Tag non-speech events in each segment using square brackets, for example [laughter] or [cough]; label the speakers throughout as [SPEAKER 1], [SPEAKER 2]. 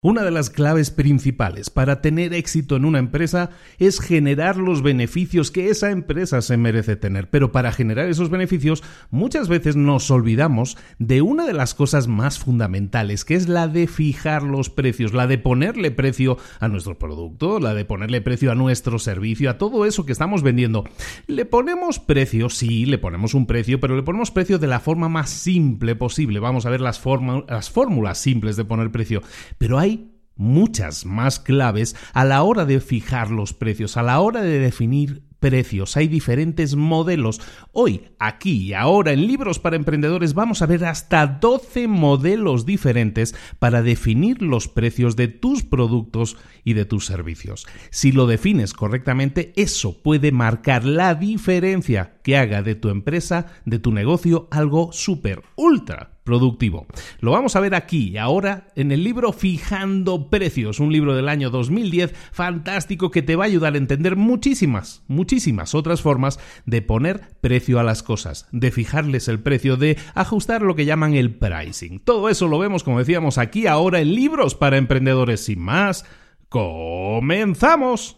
[SPEAKER 1] Una de las claves principales para tener éxito en una empresa es generar los beneficios que esa empresa se merece tener. Pero para generar esos beneficios muchas veces nos olvidamos de una de las cosas más fundamentales, que es la de fijar los precios, la de ponerle precio a nuestro producto, la de ponerle precio a nuestro servicio, a todo eso que estamos vendiendo. Le ponemos precio, sí, le ponemos un precio, pero le ponemos precio de la forma más simple posible. Vamos a ver las, las fórmulas simples de poner precio. Pero hay muchas más claves a la hora de fijar los precios, a la hora de definir precios, hay diferentes modelos. Hoy, aquí y ahora en Libros para Emprendedores vamos a ver hasta 12 modelos diferentes para definir los precios de tus productos y de tus servicios. Si lo defines correctamente, eso puede marcar la diferencia que haga de tu empresa, de tu negocio, algo súper, ultra productivo. Lo vamos a ver aquí ahora en el libro Fijando Precios, un libro del año 2010 fantástico que te va a ayudar a entender muchísimas, muchísimas otras formas de poner precio a las cosas, de fijarles el precio, de ajustar lo que llaman el pricing. Todo eso lo vemos, como decíamos, aquí ahora en libros para emprendedores. Sin más, comenzamos.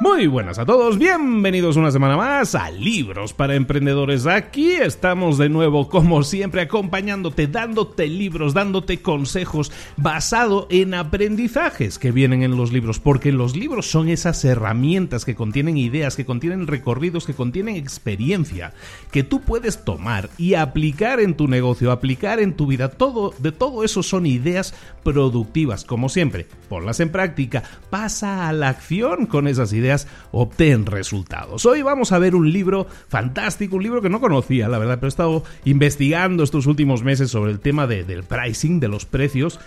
[SPEAKER 1] Muy buenas a todos, bienvenidos una semana más a Libros para Emprendedores. Aquí estamos de nuevo, como siempre, acompañándote, dándote libros, dándote consejos basado en aprendizajes que vienen en los libros, porque los libros son esas herramientas que contienen ideas, que contienen recorridos, que contienen experiencia, que tú puedes tomar y aplicar en tu negocio, aplicar en tu vida. Todo, de todo eso son ideas productivas, como siempre. Ponlas en práctica, pasa a la acción con esas ideas
[SPEAKER 2] ideas, obtén resultados. Hoy vamos a ver un libro fantástico, un libro que no conocía, la verdad, pero he estado investigando estos últimos meses sobre el tema del pricing, de los precios.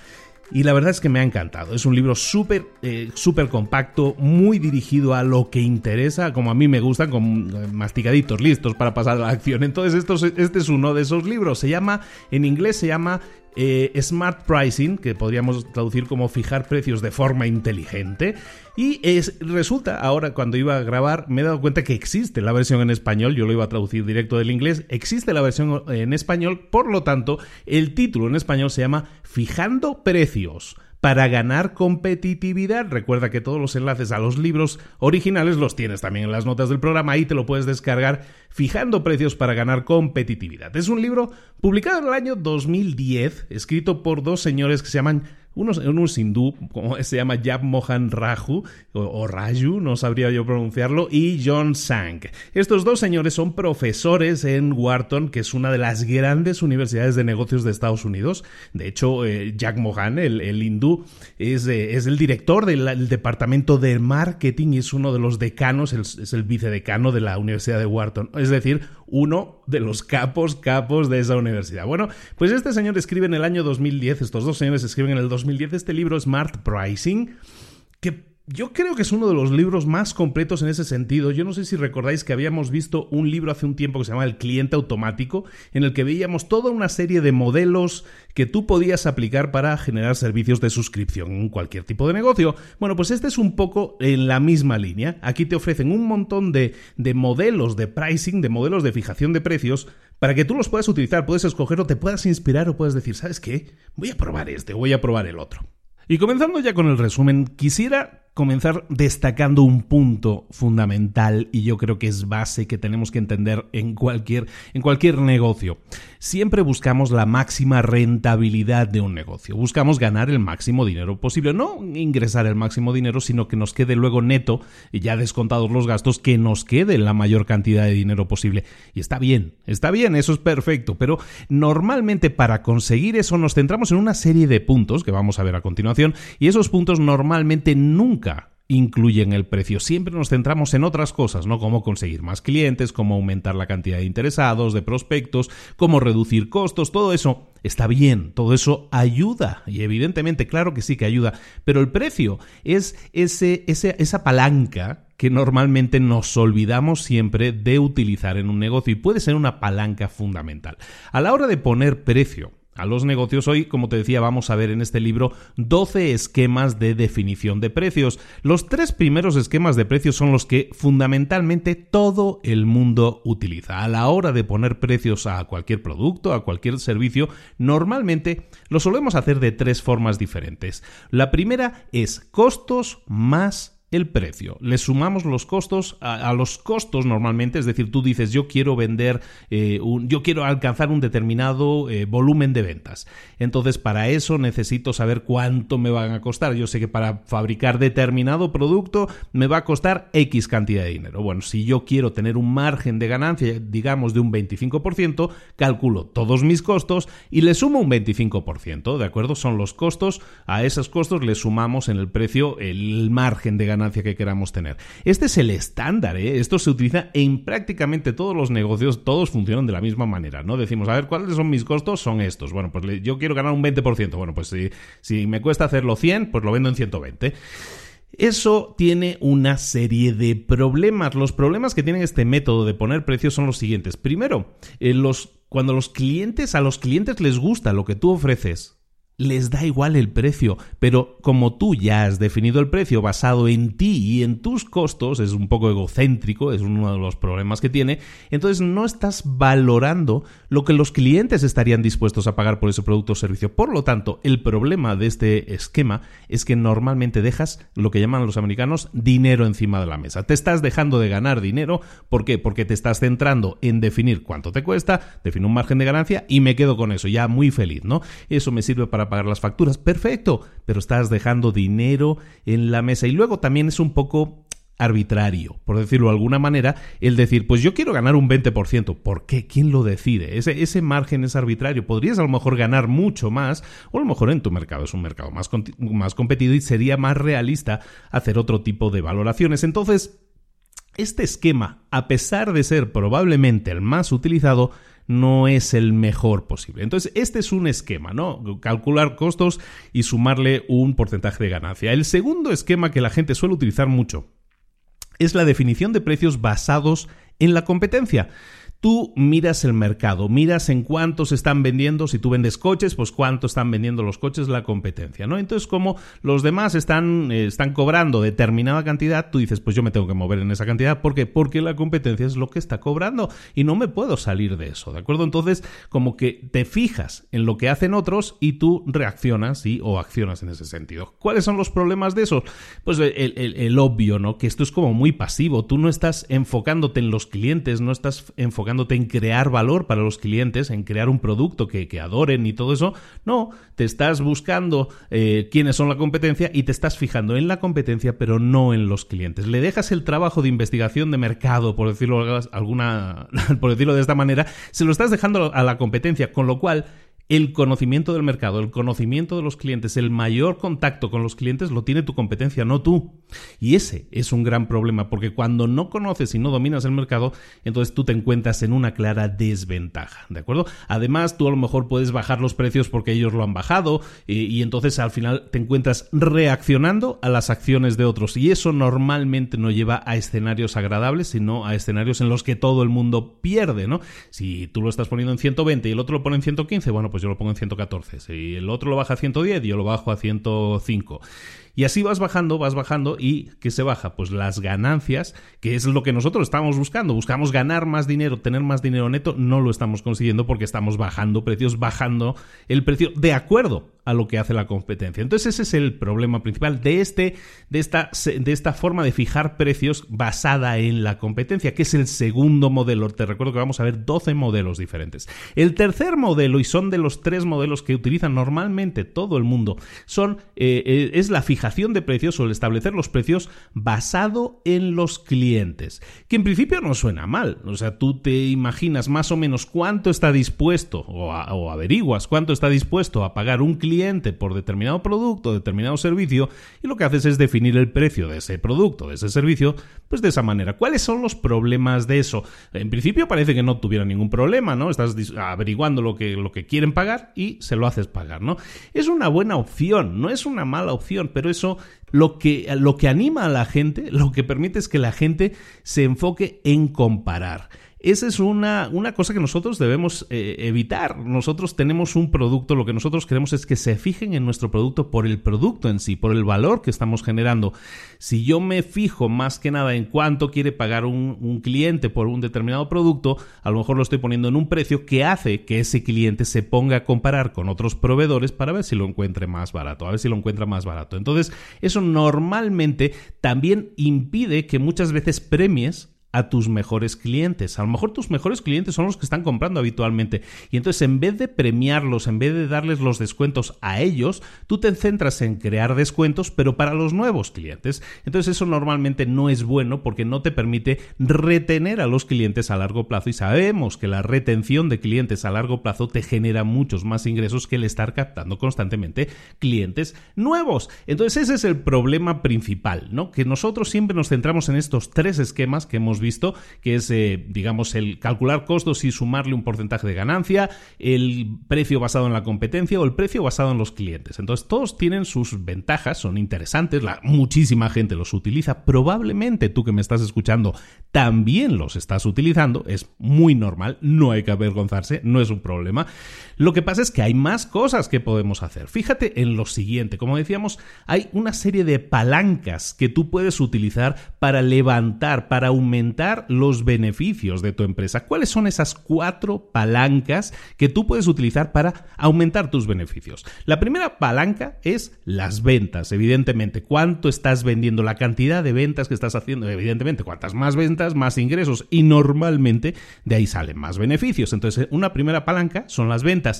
[SPEAKER 2] Y la verdad es que me ha encantado. Es un libro súper eh, súper compacto, muy dirigido a lo que interesa, como a mí me gustan, con eh, masticaditos, listos para pasar a la acción. Entonces, este es uno de esos libros. Se llama, en inglés se llama eh, Smart Pricing, que podríamos traducir como fijar precios de forma inteligente. Y es, resulta, ahora cuando iba a grabar, me he dado cuenta que existe la versión en español, yo lo iba a traducir directo del inglés, existe la versión en español, por lo tanto, el título en español se llama Fijando Precios para ganar competitividad. Recuerda que todos los enlaces a los libros originales los tienes también en las notas del programa, ahí te lo puedes descargar fijando precios para ganar competitividad. Es un libro publicado en el año 2010, escrito por dos señores que se llaman uno, es hindú, como se llama Yab Mohan Raju, o, Raju, no sabría yo pronunciarlo, y John Sang. Estos dos señores son profesores en Wharton, que es una de las grandes universidades de negocios de Estados Unidos. De hecho, eh, Jack Mohan, el, hindú, es, eh, es, el director del departamento de marketing y es uno de los decanos, es el vicedecano de la Universidad de Wharton. Es decir, uno de los capos, capos de esa universidad. Bueno, pues este señor escribe en el año 2010, estos dos señores escriben en el 2010 este libro Smart Pricing, que yo creo que es uno de los libros más completos en ese sentido. Yo no sé si recordáis que habíamos visto un libro hace un tiempo que se llama El cliente automático, en el que veíamos toda una serie de modelos que tú podías aplicar para generar servicios de suscripción en cualquier tipo de negocio. Bueno, pues este es un poco en la misma línea. Aquí te ofrecen un montón de, de modelos de pricing, de modelos de fijación de precios, para que tú los puedas utilizar, puedes escoger o te puedas inspirar o puedes decir, ¿sabes qué? Voy a probar este, voy a probar el otro. Y comenzando ya con el resumen, quisiera comenzar destacando un punto fundamental y yo creo que es base que tenemos que entender en cualquier, en cualquier negocio. Siempre buscamos la máxima rentabilidad de un negocio. Buscamos ganar el máximo dinero posible. No ingresar el máximo dinero, sino que nos quede luego neto, ya descontados los gastos, que nos quede la mayor cantidad de dinero posible. Y está bien, está bien, eso es perfecto. Pero normalmente para conseguir eso nos centramos en una serie de puntos que vamos a ver a continuación. Y esos puntos normalmente nunca incluyen el precio. Siempre nos centramos en otras cosas, ¿no? Cómo conseguir más clientes, cómo aumentar la cantidad de interesados, de prospectos, cómo reducir costos, todo eso está bien, todo eso ayuda y evidentemente, claro que sí que ayuda, pero el precio es ese, esa palanca que normalmente nos olvidamos siempre de utilizar en un negocio y puede ser una palanca fundamental. A la hora de poner precio, a los negocios. Hoy, como te decía, vamos a ver en este libro 12 esquemas de definición de precios. Los tres primeros esquemas de precios son los que fundamentalmente todo el mundo utiliza. A la hora de poner precios a cualquier producto, a cualquier servicio, normalmente lo solemos hacer de tres formas diferentes. La primera es costos más el precio. Le sumamos los costos a, los costos normalmente, es decir, tú dices yo quiero vender, eh, un, yo quiero alcanzar un determinado eh, volumen de ventas. Entonces para eso necesito saber cuánto me van a costar. Yo sé que para fabricar determinado producto me va a costar X cantidad de dinero. Bueno, si yo quiero tener un margen de ganancia, digamos de un 25%, calculo todos mis costos y le sumo un 25%, ¿de acuerdo? Son los costos, a esos costos le sumamos en el precio el margen de ganancia que queramos tener. Este es el estándar, ¿eh? esto se utiliza en prácticamente todos los negocios, todos funcionan de la misma manera, ¿no? Decimos, a ver, ¿cuáles son mis costos? Son estos. Bueno, pues yo quiero ganar un 20%. Bueno, pues si, me cuesta hacerlo 100, pues lo vendo en 120. Eso tiene una serie de problemas. Los problemas que tiene este método de poner precios son los siguientes. Primero, eh, cuando los clientes, a los clientes les gusta lo que tú ofreces, les da igual el precio, pero como tú ya has definido el precio basado en ti y en tus costos, es un poco egocéntrico, es uno de los problemas que tiene, entonces no estás valorando lo que los clientes estarían dispuestos a pagar por ese producto o servicio. Por lo tanto, el problema de este esquema es que normalmente dejas lo que llaman los americanos dinero encima de la mesa. Te estás dejando de ganar dinero, ¿por qué? Porque te estás centrando en definir cuánto te cuesta, defino un margen de ganancia y me quedo con eso, ya muy feliz, ¿no? Eso me sirve para pagar las facturas. Perfecto, pero estás dejando dinero en la mesa. Y luego también es un poco arbitrario, por decirlo de alguna manera, el decir, pues yo quiero ganar un 20%. ¿Por qué? ¿Quién lo decide? Ese, ese margen es arbitrario. Podrías a lo mejor ganar mucho más, o a lo mejor en tu mercado es un mercado más, más competido y sería más realista hacer otro tipo de valoraciones. Entonces, este esquema, a pesar de ser probablemente el más utilizado, no es el mejor posible. Entonces, este es un esquema, ¿no? Calcular costos y sumarle un porcentaje de ganancia. El segundo esquema que la gente suele utilizar mucho es la definición de precios basados en la competencia. Tú miras el mercado, miras en cuánto se están vendiendo, si tú vendes coches, pues cuánto están vendiendo los coches la competencia, ¿no? Entonces, como los demás están, eh, están cobrando determinada cantidad, tú dices, pues yo me tengo que mover en esa cantidad. ¿Por qué? Porque la competencia es lo que está cobrando y no me puedo salir de eso, ¿de acuerdo? Entonces, como que te fijas en lo que hacen otros y tú reaccionas y o accionas en ese sentido. ¿Cuáles son los problemas de eso? Pues el, el obvio, ¿no? Que esto es como muy pasivo. Tú no estás enfocándote en los clientes, no estás enfocándote en crear valor para los clientes, en crear un producto que, adoren y todo eso. No, te estás buscando eh, quiénes son la competencia y te estás fijando en la competencia, pero no en los clientes. Le dejas el trabajo de investigación de mercado, por decirlo alguna, [laughs] por decirlo de esta manera, se lo estás dejando a la competencia, con lo cual el conocimiento del mercado, el conocimiento de los clientes, el mayor contacto con los clientes lo tiene tu competencia, no tú. Y ese es un gran problema, porque cuando no conoces y no dominas el mercado, entonces tú te encuentras en una clara desventaja, ¿de acuerdo? Además, tú a lo mejor puedes bajar los precios porque ellos lo han bajado y, entonces al final te encuentras reaccionando a las acciones de otros. Y eso normalmente no lleva a escenarios agradables, sino a escenarios en los que todo el mundo pierde, ¿no? Si tú lo estás poniendo en 120 y el otro lo pone en 115, bueno, pues yo lo pongo en 114. Si el otro lo baja a 110, yo lo bajo a 105. Y así vas bajando, vas bajando y ¿qué se baja? Pues las ganancias, que es lo que nosotros estamos buscando. Buscamos ganar más dinero, tener más dinero neto, no lo estamos consiguiendo porque estamos bajando precios, bajando el precio de acuerdo a lo que hace la competencia. Entonces ese es el problema principal de, este, de, esta, de esta forma de fijar precios basada en la competencia, que es el segundo modelo. Te recuerdo que vamos a ver 12 modelos diferentes. El tercer modelo, y son de los tres modelos que utilizan normalmente todo el mundo, son, eh, eh, es la fijación de precios o el establecer los precios basado en los clientes, que en principio no suena mal. O sea, tú te imaginas más o menos cuánto está dispuesto o, o averiguas cuánto está dispuesto a pagar un cliente por determinado producto, determinado servicio, y lo que haces es definir el precio de ese producto, de ese servicio, pues de esa manera. ¿Cuáles son los problemas de eso? En principio parece que no tuviera ningún problema, ¿no? Estás averiguando lo que, lo que quieren pagar y se lo haces pagar, ¿no? Es una buena opción, no es una mala opción, pero eso lo que, lo que anima a la gente, lo que permite es que la gente se enfoque en comparar. Esa es una, una cosa que nosotros debemos eh, evitar. Nosotros tenemos un producto, lo que nosotros queremos es que se fijen en nuestro producto por el producto en sí, por el valor que estamos generando. Si yo me fijo más que nada en cuánto quiere pagar un, un cliente por un determinado producto, a lo mejor lo estoy poniendo en un precio que hace que ese cliente se ponga a comparar con otros proveedores para ver si lo encuentre más barato, a ver si lo encuentra más barato. Entonces, eso normalmente también impide que muchas veces premies a tus mejores clientes. A lo mejor tus mejores clientes son los que están comprando habitualmente. Y entonces en vez de premiarlos, en vez de darles los descuentos a ellos, tú te centras en crear descuentos, pero para los nuevos clientes. Entonces eso normalmente no es bueno porque no te permite retener a los clientes a largo plazo. Y sabemos que la retención de clientes a largo plazo te genera muchos más ingresos que el estar captando constantemente clientes nuevos. Entonces ese es el problema principal, ¿no? Que nosotros siempre nos centramos en estos tres esquemas que hemos visto, que es, eh, digamos, el calcular costos y sumarle un porcentaje de ganancia, el precio basado en la competencia o el precio basado en los clientes. Entonces, todos tienen sus ventajas, son interesantes, la, muchísima gente los utiliza, probablemente tú que me estás escuchando también los estás utilizando, es muy normal, no hay que avergonzarse, no es un problema. Lo que pasa es que hay más cosas que podemos hacer. Fíjate en lo siguiente, como decíamos, hay una serie de palancas que tú puedes utilizar para levantar, para aumentar los beneficios de tu empresa. ¿Cuáles son esas cuatro palancas que tú puedes utilizar para aumentar tus beneficios? La primera palanca es las ventas, evidentemente. ¿Cuánto estás vendiendo? La cantidad de ventas que estás haciendo, evidentemente. Cuantas más ventas, más ingresos. Y normalmente de ahí salen más beneficios. Entonces, una primera palanca son las ventas.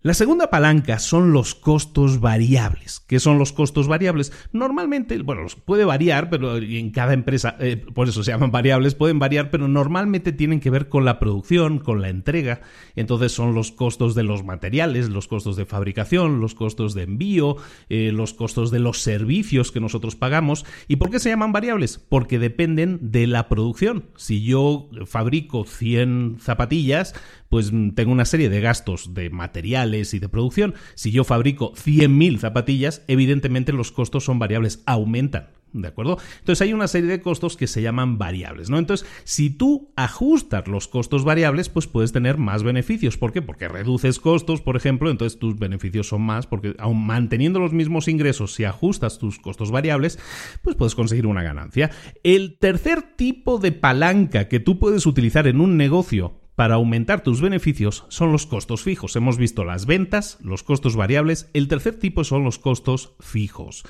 [SPEAKER 2] La segunda palanca son los costos variables. ¿Qué son los costos variables? Normalmente, bueno, puede variar, pero en cada empresa, eh, por eso se llaman variables, pueden variar, pero normalmente tienen que ver con la producción, con la entrega. Entonces son los costos de los materiales, los costos de fabricación, los costos de envío, eh, los costos de los servicios que nosotros pagamos. ¿Y por qué se llaman variables? Porque dependen de la producción. Si yo fabrico 100 zapatillas, pues mm, tengo una serie de gastos de materiales y de producción. Si yo fabrico 100.000 zapatillas, evidentemente los costos son variables, aumentan. ¿De acuerdo? Entonces hay una serie de costos que se llaman variables, ¿no? Entonces, si tú ajustas los costos variables, pues puedes tener más beneficios. ¿Por qué? Porque reduces costos, por ejemplo, entonces tus beneficios son más, porque aun manteniendo los mismos ingresos, si ajustas tus costos variables, pues puedes conseguir una ganancia. El tercer tipo de palanca que tú puedes utilizar en un negocio para aumentar tus beneficios son los costos fijos. Hemos visto las ventas, los costos variables. El tercer tipo son los costos fijos.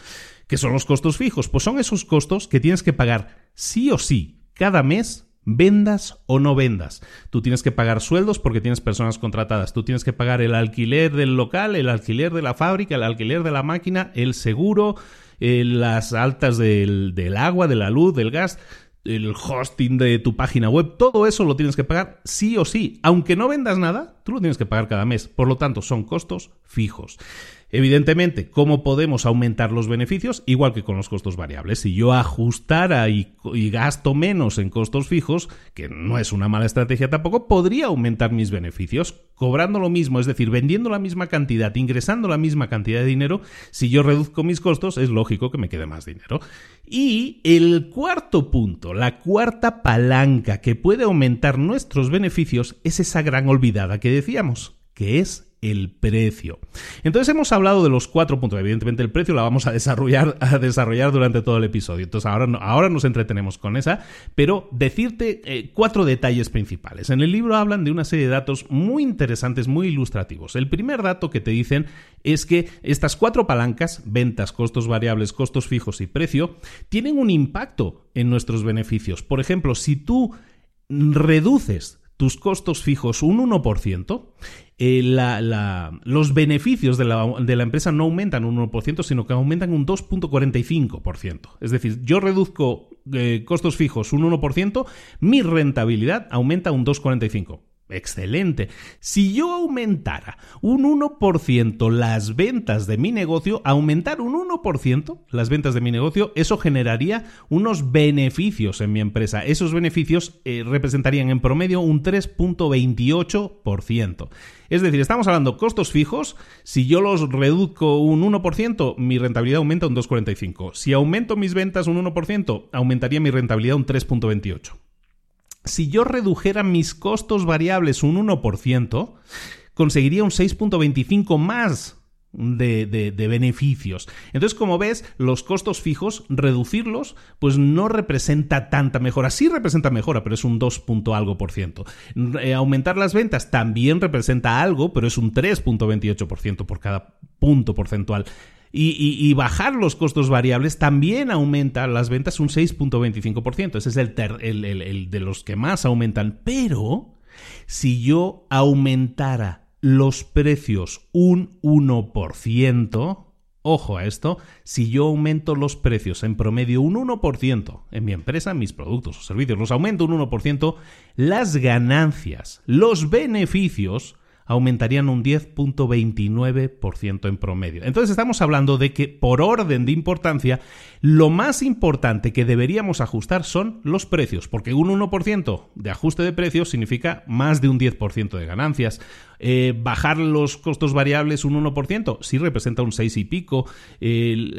[SPEAKER 2] ¿Qué son los costos fijos? Pues son esos costos que tienes que pagar sí o sí cada mes vendas o no vendas. Tú tienes que pagar sueldos porque tienes personas contratadas. Tú tienes que pagar el alquiler del local, el alquiler de la fábrica, el alquiler de la máquina, el seguro, eh, las altas del, del agua, de la luz, del gas el hosting de tu página web, todo eso lo tienes que pagar sí o sí. Aunque no vendas nada, tú lo tienes que pagar cada mes. Por lo tanto, son costos fijos. Evidentemente, ¿cómo podemos aumentar los beneficios? Igual que con los costos variables. Si yo ajustara y, gasto menos en costos fijos, que no es una mala estrategia tampoco, podría aumentar mis beneficios cobrando lo mismo, es decir, vendiendo la misma cantidad, ingresando la misma cantidad de dinero. Si yo reduzco mis costos, es lógico que me quede más dinero. Y el cuarto punto, la cuarta palanca que puede aumentar nuestros beneficios es esa gran olvidada que decíamos, que es el precio. Entonces hemos hablado de los cuatro puntos. Evidentemente el precio la vamos a desarrollar, [laughs] a desarrollar durante todo el episodio. Entonces ahora, ahora nos entretenemos con esa, pero decirte eh, cuatro detalles principales. En el libro hablan de una serie de datos muy interesantes, muy ilustrativos. El primer dato que te dicen es que estas cuatro palancas, ventas, costos variables, costos fijos y precio, tienen un impacto en nuestros beneficios. Por ejemplo, si tú reduces tus costos fijos un 1%, eh, los beneficios de la, empresa no aumentan un 1%, sino que aumentan un 2.45%. Es decir, yo reduzco eh, costos fijos un 1%, mi rentabilidad aumenta un 2.45%. Excelente. Si yo aumentara un 1% las ventas de mi negocio, aumentar un 1% las ventas de mi negocio, eso generaría unos beneficios en mi empresa. Esos beneficios eh, representarían en promedio un 3.28%. Es decir, estamos hablando costos fijos. Si yo los reduzco un 1%, mi rentabilidad aumenta un 2,45. Si aumento mis ventas un 1%, aumentaría mi rentabilidad un 3,28 si yo redujera mis costos variables un 1%, conseguiría un 6.25 más de, de, beneficios. Entonces, como ves, los costos fijos, reducirlos, pues no representa tanta mejora. Sí representa mejora, pero es un 2. algo por ciento. Eh, aumentar las ventas también representa algo, pero es un 3.28% por cada punto porcentual. Y, bajar los costos variables también aumenta las ventas un 6.25%. Ese es el, el, de los que más aumentan. Pero si yo aumentara los precios un 1%, ojo a esto, si yo aumento los precios en promedio un 1% en mi empresa, mis productos o servicios, los aumento un 1%, las ganancias, los beneficios aumentarían un 10.29% en promedio. Entonces estamos hablando de que por orden de importancia, lo más importante que deberíamos ajustar son los precios, porque un 1% de ajuste de precios significa más de un 10% de ganancias. Eh, bajar los costos variables un 1%, sí representa un 6 y pico.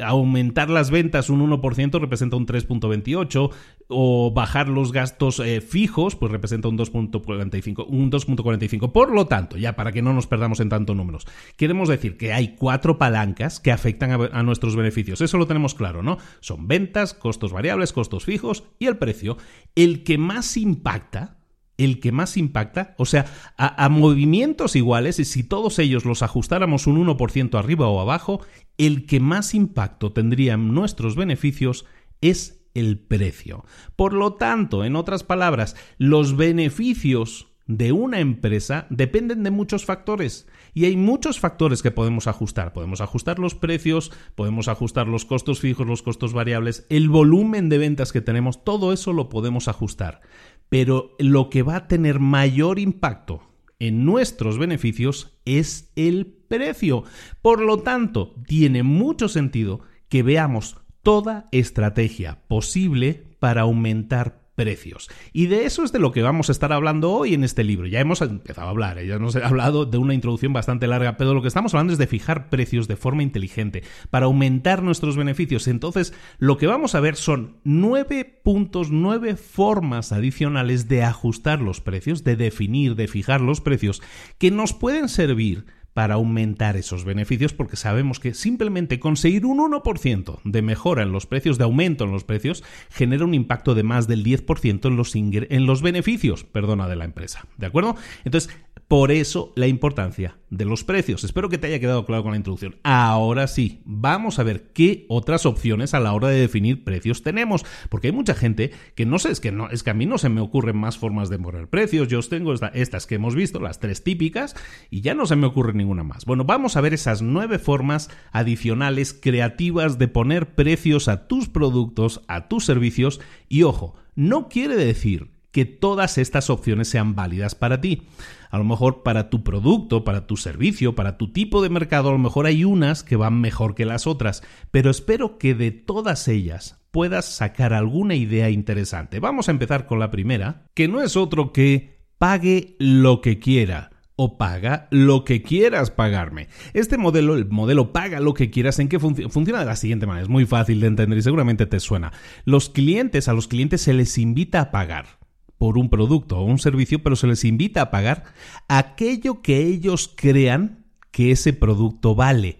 [SPEAKER 2] aumentar las ventas un 1% representa un 3.28. O bajar los gastos eh, fijos, pues representa un 2.45. Un 2.45. Por lo tanto, ya para que no nos perdamos en tantos números, queremos decir que hay cuatro palancas que afectan a nuestros beneficios. Eso lo tenemos claro, ¿no? Son ventas, costos variables, costos fijos y el precio. El que más impacta el que más impacta, o sea, a, movimientos iguales, y si todos ellos los ajustáramos un 1% arriba o abajo, el que más impacto tendría en nuestros beneficios es el precio. Por lo tanto, en otras palabras, los beneficios
[SPEAKER 1] de una empresa dependen de muchos factores. Y hay muchos factores que podemos ajustar. Podemos ajustar los precios, podemos ajustar los costos fijos, los costos variables, el volumen de ventas que tenemos, todo eso lo podemos ajustar. Pero lo que va a tener mayor impacto en nuestros beneficios es el precio. Por lo tanto, tiene mucho sentido que veamos toda estrategia posible para aumentar precios. Y de eso es de lo que vamos a estar hablando hoy en este libro. Ya hemos empezado a hablar, ya hemos [laughs] hablado de una introducción bastante larga, pero lo que estamos hablando es de fijar precios de forma inteligente para aumentar nuestros beneficios. Entonces, lo que vamos a ver son nueve puntos, nueve formas adicionales de ajustar los precios, de definir, de fijar los precios, que nos pueden servir para aumentar esos beneficios porque sabemos que simplemente conseguir un 1% de mejora en los precios, de aumento en los precios, genera un impacto de más del 10% en los, en los beneficios perdona, de la empresa. ¿De acuerdo? Entonces, por eso la importancia de los precios. Espero que te haya quedado claro con la introducción. Ahora sí, vamos a ver qué otras opciones a la hora de definir precios tenemos, porque hay mucha gente que no sé, es que no, es que a mí no se me ocurren más formas de poner precios. Yo os tengo estas que hemos visto, las tres típicas, y ya no se me ocurre ninguna más. Bueno, vamos a ver esas nueve formas adicionales creativas de poner precios a tus productos, a tus servicios, y ojo, no quiere decir que todas estas opciones sean válidas para ti. A lo mejor para tu producto, para tu servicio, para tu tipo de mercado, a lo mejor hay unas que van mejor que las otras, pero espero que de todas ellas puedas sacar alguna idea interesante. Vamos a empezar con la primera, que no es otro que pague lo que quiera o paga lo que quieras pagarme. Este modelo, el modelo paga lo que quieras, ¿en qué funciona de la siguiente manera? Es muy fácil de entender y seguramente te suena. Los clientes, a los clientes se les invita a pagar por un producto o un servicio, pero se les invita a pagar aquello que ellos crean que ese producto vale.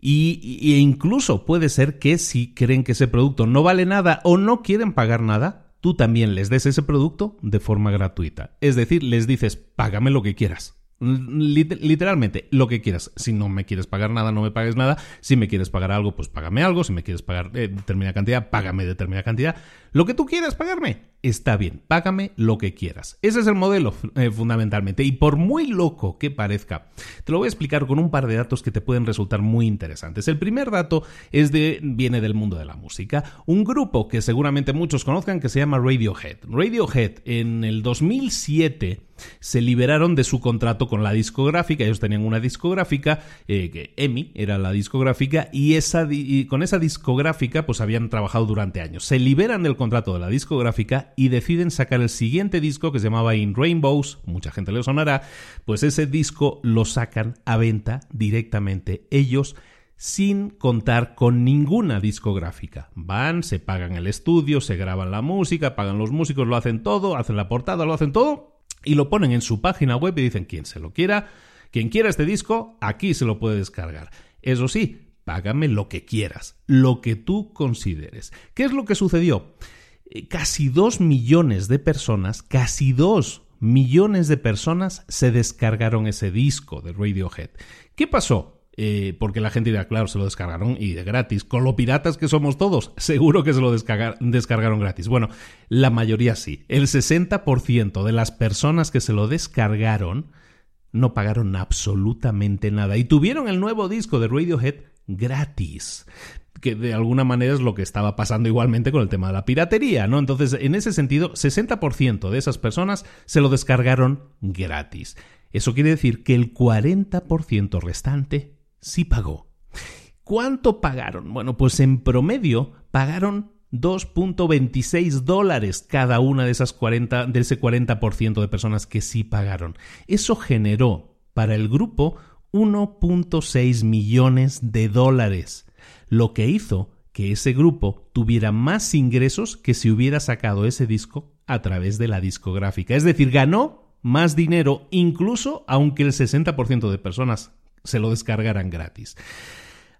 [SPEAKER 1] Y, e incluso puede ser que si creen que ese producto no vale nada o no quieren pagar nada, tú también les des ese producto de forma gratuita. Es decir, les dices, págame lo que quieras. Literalmente, lo que quieras. Si no me quieres pagar nada, no me pagues nada. Si me quieres pagar algo, pues págame algo. Si me quieres pagar eh, determinada cantidad, págame determinada cantidad. Lo que tú quieras pagarme, está bien. Págame lo que quieras. Ese es el modelo eh, fundamentalmente. Y por muy loco que parezca, te lo voy a explicar con un par de datos que te pueden resultar muy interesantes. El primer dato es de, viene del mundo de la música. Un grupo que seguramente muchos conozcan que se llama Radiohead. Radiohead en el 2007 se liberaron de su contrato con la discográfica. Ellos tenían una discográfica, eh, que EMI era la discográfica, y, con esa discográfica pues habían trabajado durante años. Se liberan del contrato de la discográfica y deciden sacar el siguiente disco que se llamaba In Rainbows, mucha gente le sonará, pues ese disco lo sacan a venta directamente ellos sin contar con ninguna discográfica. Van, se pagan el estudio, se graban la música, pagan los músicos, lo hacen todo, hacen la portada, lo hacen todo y lo ponen en su página web y dicen quien se lo quiera, quien quiera este disco, aquí se lo puede descargar. Eso sí, págame lo que quieras, lo que tú consideres. ¿Qué es lo que sucedió? Eh, casi dos millones de personas, casi dos millones de personas se descargaron ese disco de Radiohead. ¿Qué pasó? Eh, porque la gente dirá, claro, se lo descargaron y de gratis. Con lo piratas que somos todos, [laughs] seguro que se lo descargaron gratis. Bueno, la mayoría sí. El 60% de las personas que se lo descargaron no pagaron absolutamente nada y tuvieron el nuevo disco de Radiohead gratis que de alguna manera es lo que estaba pasando igualmente con el tema de la piratería, ¿no? Entonces, en ese sentido, 60% de esas personas se lo descargaron gratis. Eso quiere decir que el 40% restante sí pagó. ¿Cuánto pagaron? Bueno, pues en promedio pagaron 2.26 dólares cada una de esas 40, de ese 40% de personas que sí pagaron. Eso generó para el grupo 1.6 millones de dólares, lo que hizo que ese grupo tuviera más ingresos que si hubiera sacado ese disco a través de la discográfica. Es decir, ganó más dinero incluso aunque el 60% de personas se lo descargaran gratis.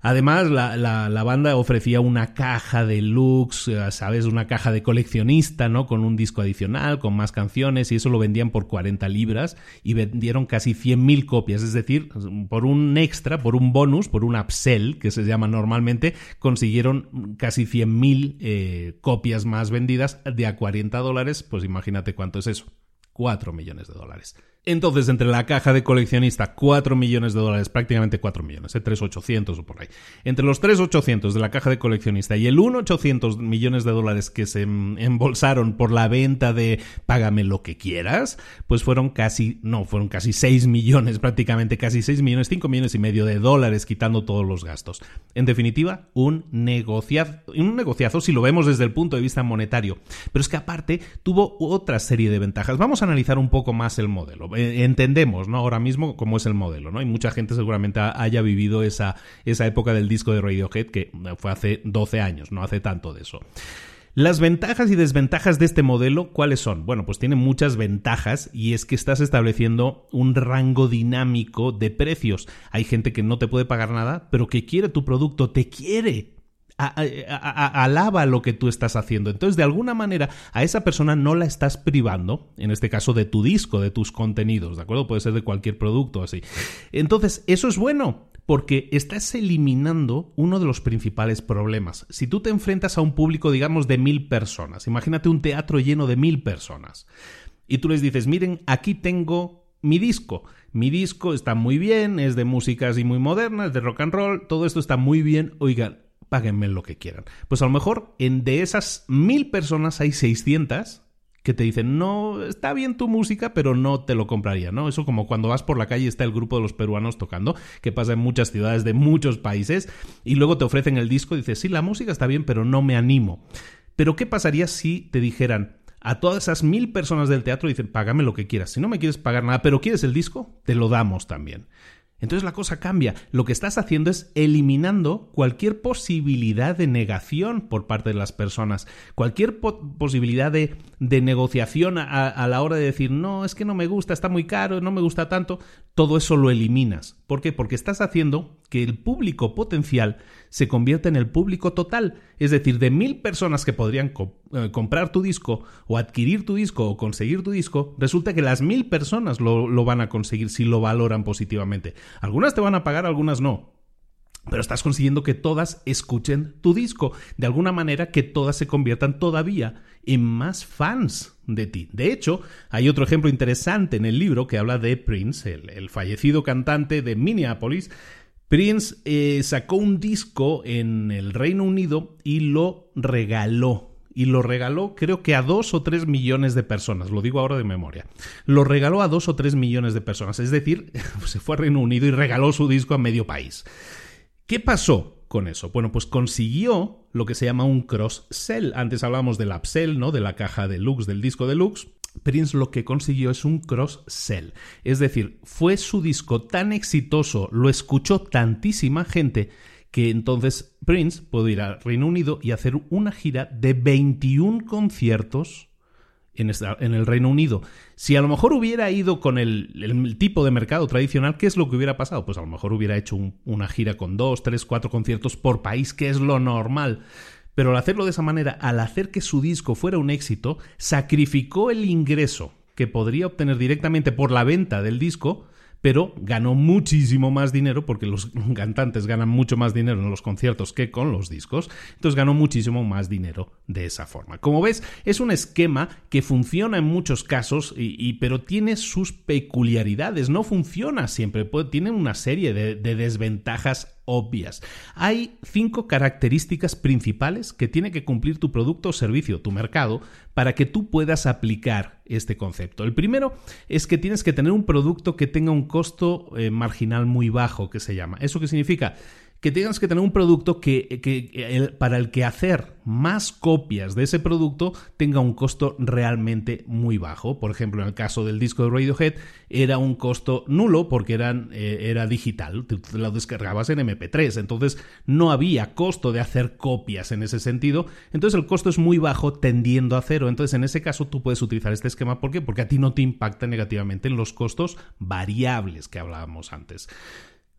[SPEAKER 1] Además, la, banda ofrecía una caja de eh, ¿sabes? Una caja de coleccionista, ¿no? Con un disco adicional, con más canciones, y eso lo vendían por 40 libras y vendieron casi 100.000 copias. Es decir, por un extra, por un bonus, por un upsell, que se llama normalmente, consiguieron casi 100.000 eh, copias más vendidas de a 40 dólares. Pues imagínate cuánto es eso 4 millones de dólares. Entonces, entre la caja de coleccionista, 4 millones de dólares, prácticamente 4 millones, ¿eh? 3,800 o por ahí. Entre los 3,800 de la caja de coleccionista y el 1,800 millones de dólares que se embolsaron por la venta de Págame lo que quieras, pues fueron casi, no, fueron casi 6 millones, prácticamente casi 6 millones, 5 millones y medio de dólares, quitando todos los gastos. En definitiva, un negociazo, un negociazo si lo vemos desde el punto de vista monetario. Pero es que aparte tuvo otra serie de ventajas. Vamos a analizar un poco más el modelo. Eh, entendemos, ¿no? Ahora mismo cómo es el modelo, ¿no? Y mucha gente seguramente haya vivido esa, esa época del disco de Radiohead que fue hace 12 años, no hace tanto de eso. Las ventajas y desventajas de este modelo, ¿cuáles son? Bueno, pues tiene muchas ventajas y es que estás estableciendo un rango dinámico de precios. Hay gente que no te puede pagar nada, pero que quiere tu producto, te quiere alaba lo que tú estás haciendo. Entonces, de alguna manera, a esa persona no la estás privando, en este caso de tu disco, de tus contenidos, ¿de acuerdo? Puede ser de cualquier producto así. Entonces, eso es bueno. Porque estás eliminando uno de los principales problemas. Si tú te enfrentas a un público, digamos, de mil personas, imagínate un teatro lleno de mil personas, y tú les dices, miren, aquí tengo mi disco. Mi disco está muy bien, es de música así muy moderna, es de rock and roll, todo esto está muy bien. Oigan, páguenme lo que quieran. Pues a lo mejor en de esas mil personas hay 600 que te dicen, no, está bien tu música, pero no te lo compraría, ¿no? Eso como cuando vas por la calle y está el grupo de los peruanos tocando, que pasa en muchas ciudades de muchos países, y luego te ofrecen el disco y dices, sí, la música está bien, pero no me animo. Pero ¿qué pasaría si te dijeran, a todas esas mil personas del teatro dicen, págame lo que quieras. Si no me quieres pagar nada, pero quieres el disco, te lo damos también. Entonces la cosa cambia. Lo que estás haciendo es eliminando cualquier posibilidad de negación por parte de las personas, cualquier posibilidad de, negociación a, la hora de decir, no, es que no me gusta, está muy caro, no me gusta tanto, todo eso lo eliminas. ¿Por qué? Porque estás haciendo que el público potencial se convierta en el público total. Es decir, de mil personas que podrían eh, comprar tu disco o adquirir tu disco o conseguir tu disco, resulta que las mil personas lo van a conseguir si lo valoran positivamente. Algunas te van a pagar, algunas no pero estás consiguiendo que todas escuchen tu disco, de alguna manera que todas se conviertan todavía en más fans de ti. De hecho, hay otro ejemplo interesante en el libro que habla de Prince, el, fallecido cantante de Minneapolis. Prince eh, sacó un disco en el Reino Unido y lo regaló y lo regaló creo que a dos o tres millones de personas, lo digo ahora de memoria. Lo regaló a dos o tres millones de personas, es decir, [laughs] se fue a Reino Unido y regaló su disco a medio país. ¿Qué pasó con eso? Bueno, pues consiguió lo que se llama un cross-sell. Antes hablábamos del upsell, ¿no? De la caja deluxe, del disco deluxe. Prince lo que consiguió es un cross-sell. Es decir, fue su disco tan exitoso, lo escuchó tantísima gente, que entonces Prince pudo ir al Reino Unido y hacer una gira de 21 conciertos en, el Reino Unido. Si a lo mejor hubiera ido con el, tipo de mercado tradicional, ¿qué es lo que hubiera pasado? Pues a lo mejor hubiera hecho una gira con dos, tres, cuatro conciertos por país, que es lo normal. Pero al hacerlo de esa manera, al hacer que su disco fuera un éxito, sacrificó el ingreso que podría obtener directamente por la venta del disco pero ganó muchísimo más dinero porque los [laughs] cantantes ganan mucho más dinero en los conciertos que con los discos, entonces ganó muchísimo más dinero de esa forma. Como ves, es un esquema que funciona en muchos casos, y, pero tiene sus peculiaridades, no funciona siempre, tiene una serie de, de desventajas obvias. Hay cinco características principales que tiene que cumplir tu producto o servicio, tu mercado, para que tú puedas aplicar este concepto. El primero es que tienes que tener un producto que tenga un costo eh, marginal muy bajo, que se llama. ¿Eso qué significa? Que tengas que tener un producto que, para el que hacer más copias de ese producto tenga un costo realmente muy bajo. Por ejemplo, en el caso del disco de Radiohead era un costo nulo porque eran, eh, era digital, te, lo descargabas en MP3, entonces no había costo de hacer copias en ese sentido, entonces el costo es muy bajo tendiendo a cero, entonces en ese caso tú puedes utilizar este esquema, ¿por qué? Porque a ti no te impacta negativamente en los costos variables que hablábamos antes.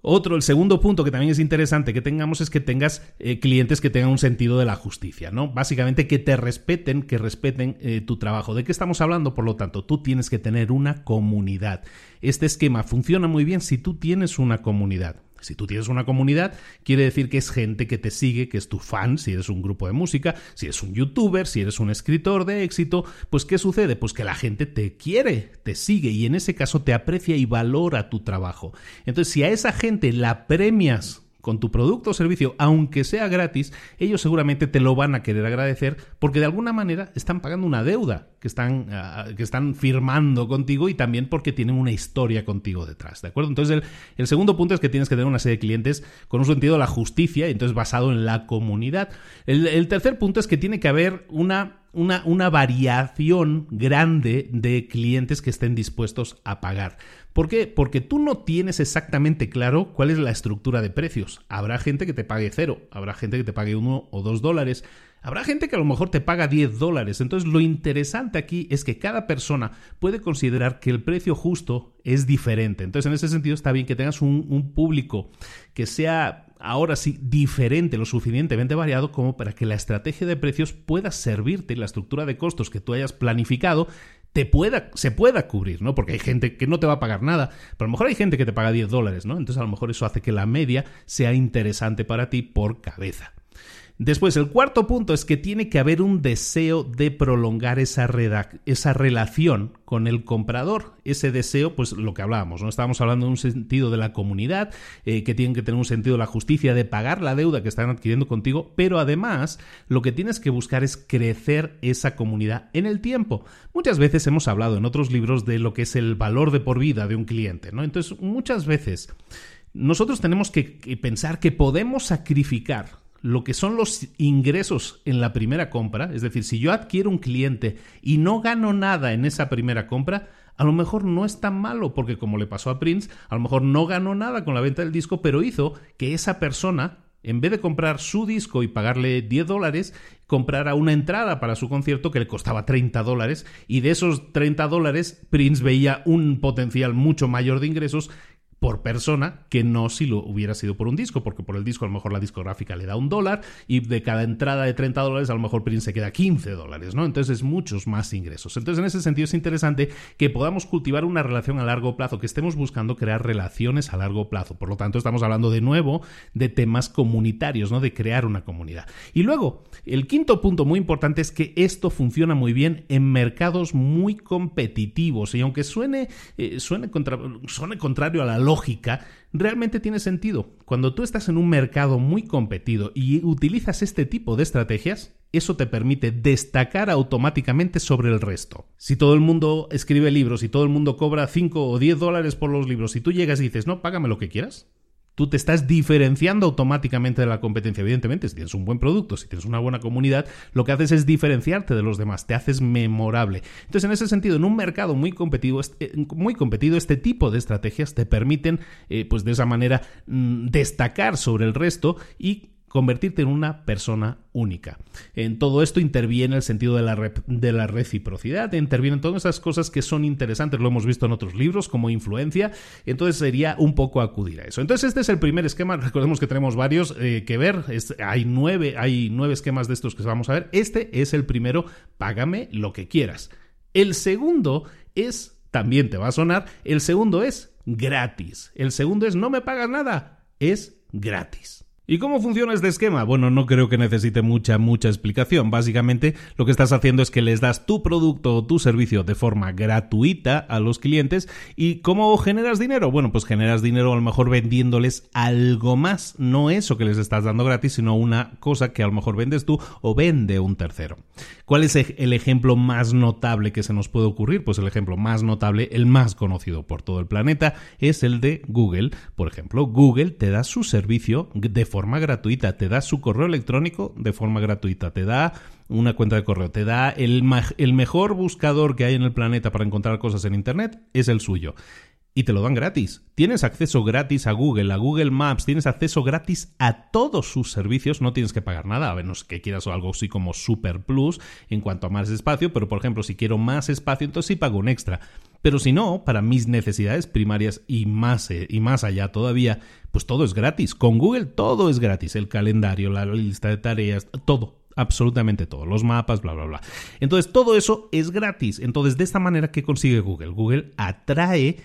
[SPEAKER 1] Otro, el segundo punto que también es interesante que tengamos es que tengas eh, clientes que tengan un sentido de la justicia, ¿no? Básicamente que te respeten, que respeten eh, tu trabajo. ¿De qué estamos hablando? Por lo tanto, tú tienes que tener una comunidad. Este esquema funciona muy bien si tú tienes una comunidad.
[SPEAKER 2] Si tú tienes una comunidad, quiere decir que es gente que te sigue, que es tu fan, si eres un grupo de música, si eres un youtuber, si eres un escritor de éxito, pues ¿qué sucede? Pues que la gente te quiere, te sigue y en ese caso te aprecia y valora tu trabajo. Entonces, si a esa gente la premias con tu producto o servicio, aunque sea gratis, ellos seguramente te lo van a querer agradecer porque de alguna manera están pagando una deuda que están, ah, que están firmando contigo y también porque tienen una historia contigo detrás, ¿de acuerdo? Entonces el, segundo punto es que tienes que tener una serie de clientes con un sentido de la justicia y entonces basado en la comunidad. el tercer punto es que tiene que haber una una, una, variación grande de clientes que estén dispuestos a pagar. ¿Por qué? Porque tú no tienes exactamente claro cuál es la estructura de precios. Habrá gente que te pague cero, habrá gente que te pague uno o dos dólares, habrá gente que a lo mejor te paga 10 dólares. Entonces lo interesante aquí es que cada persona puede considerar que el precio justo es diferente. Entonces en ese sentido está bien que tengas un, público que sea ahora sí diferente, lo suficientemente variado como para que la estrategia de precios pueda servirte la estructura de costos que tú hayas planificado te pueda, se pueda cubrir, ¿no? Porque hay gente que no te va a pagar nada, pero a lo mejor hay gente que te paga 10 dólares, ¿no? Entonces a lo mejor eso hace que la media sea interesante para ti por cabeza. Después, el cuarto punto es que tiene que haber un deseo de prolongar esa, esa, relación con el comprador. Ese deseo, pues lo que hablábamos, ¿no? Estábamos hablando de un sentido de la comunidad, eh, que tiene que tener un sentido de la justicia, de pagar la deuda que están adquiriendo contigo, pero además lo que tienes que buscar es crecer esa comunidad en el tiempo. Muchas veces hemos hablado en otros libros de lo que es el valor de por vida de un cliente, ¿no? Entonces, muchas veces nosotros tenemos que pensar que podemos sacrificar lo que son los ingresos en la primera compra, es decir, si yo adquiero un cliente y no gano nada en esa primera compra, a lo mejor no es tan malo, porque como le pasó a Prince, a lo mejor no ganó nada con la venta del disco, pero hizo que esa persona, en vez de comprar su disco y pagarle 10 dólares, comprara una entrada para su concierto que le costaba 30 dólares, y de esos 30 dólares, Prince veía un potencial mucho mayor de ingresos por persona que no si lo hubiera sido por un disco, porque por el disco a lo mejor la discográfica le da un dólar y de cada entrada de 30 dólares a lo mejor Prince se queda 15 dólares, ¿no? Entonces es muchos más ingresos. Entonces en ese sentido es interesante que podamos cultivar una relación a largo plazo, que estemos buscando crear relaciones a largo plazo. Por lo tanto estamos hablando de nuevo de temas comunitarios, ¿no? De crear una comunidad. Y luego, el quinto punto muy importante es que esto funciona muy bien en mercados muy competitivos y aunque suene, eh, suene, suene contrario a la lógica, lógica realmente tiene sentido. Cuando tú estás en un mercado muy competido y utilizas este tipo de estrategias, eso te permite destacar automáticamente sobre el resto. Si todo el mundo escribe libros y todo el mundo cobra 5 o 10 dólares por los libros y tú llegas y dices, no, págame lo que quieras, tú te estás diferenciando automáticamente de la competencia. Evidentemente, si tienes un buen producto, si tienes una buena comunidad, lo que haces es diferenciarte de los demás, te haces memorable. Entonces, en ese sentido, en un mercado muy competido, eh, muy competido este tipo de estrategias te permiten, eh, pues de esa manera, mm, destacar sobre el resto y convertirte en una persona única. En todo esto interviene el sentido de la, de la reciprocidad, intervienen todas esas cosas que son interesantes, lo hemos visto en otros libros como influencia, entonces sería un poco acudir a eso. Entonces este es el primer esquema, recordemos que tenemos varios eh, que ver, hay, nueve, hay nueve esquemas de estos que vamos a ver, este es el primero, págame lo que quieras. El segundo es, también te va a sonar, el segundo es gratis, el segundo es no me pagas nada, es gratis. ¿Y cómo funciona este esquema? Bueno, no creo que necesite mucha, mucha explicación. Básicamente lo que estás haciendo es que les das tu producto o tu servicio de forma gratuita a los clientes. ¿Y cómo generas dinero? Bueno, pues generas dinero a lo mejor vendiéndoles algo más. No eso que les estás dando gratis, sino una cosa que a lo mejor vendes tú o vende un tercero. ¿Cuál es el ejemplo más notable que se nos puede ocurrir? Pues el ejemplo más notable, el más conocido por todo el planeta, es el de Google. Por ejemplo, Google te da su servicio de forma gratuita, te da su correo electrónico de forma gratuita, te da una cuenta de correo, te da el, el mejor buscador que hay en el planeta para encontrar cosas en Internet, es el suyo y te lo dan gratis. Tienes acceso gratis a Google, a Google Maps, tienes acceso gratis a todos sus servicios, no tienes que pagar nada, a menos que quieras algo así como Super Plus en cuanto a más espacio, pero por ejemplo, si quiero más espacio, entonces sí pago un extra. Pero si no, para mis necesidades primarias y más, eh, y más allá todavía, pues todo es gratis. Con Google todo es gratis. El calendario, la lista de tareas, todo. Absolutamente todo. Los mapas, bla, bla, bla. Entonces todo eso es gratis. Entonces de esta manera, ¿qué consigue Google? Google atrae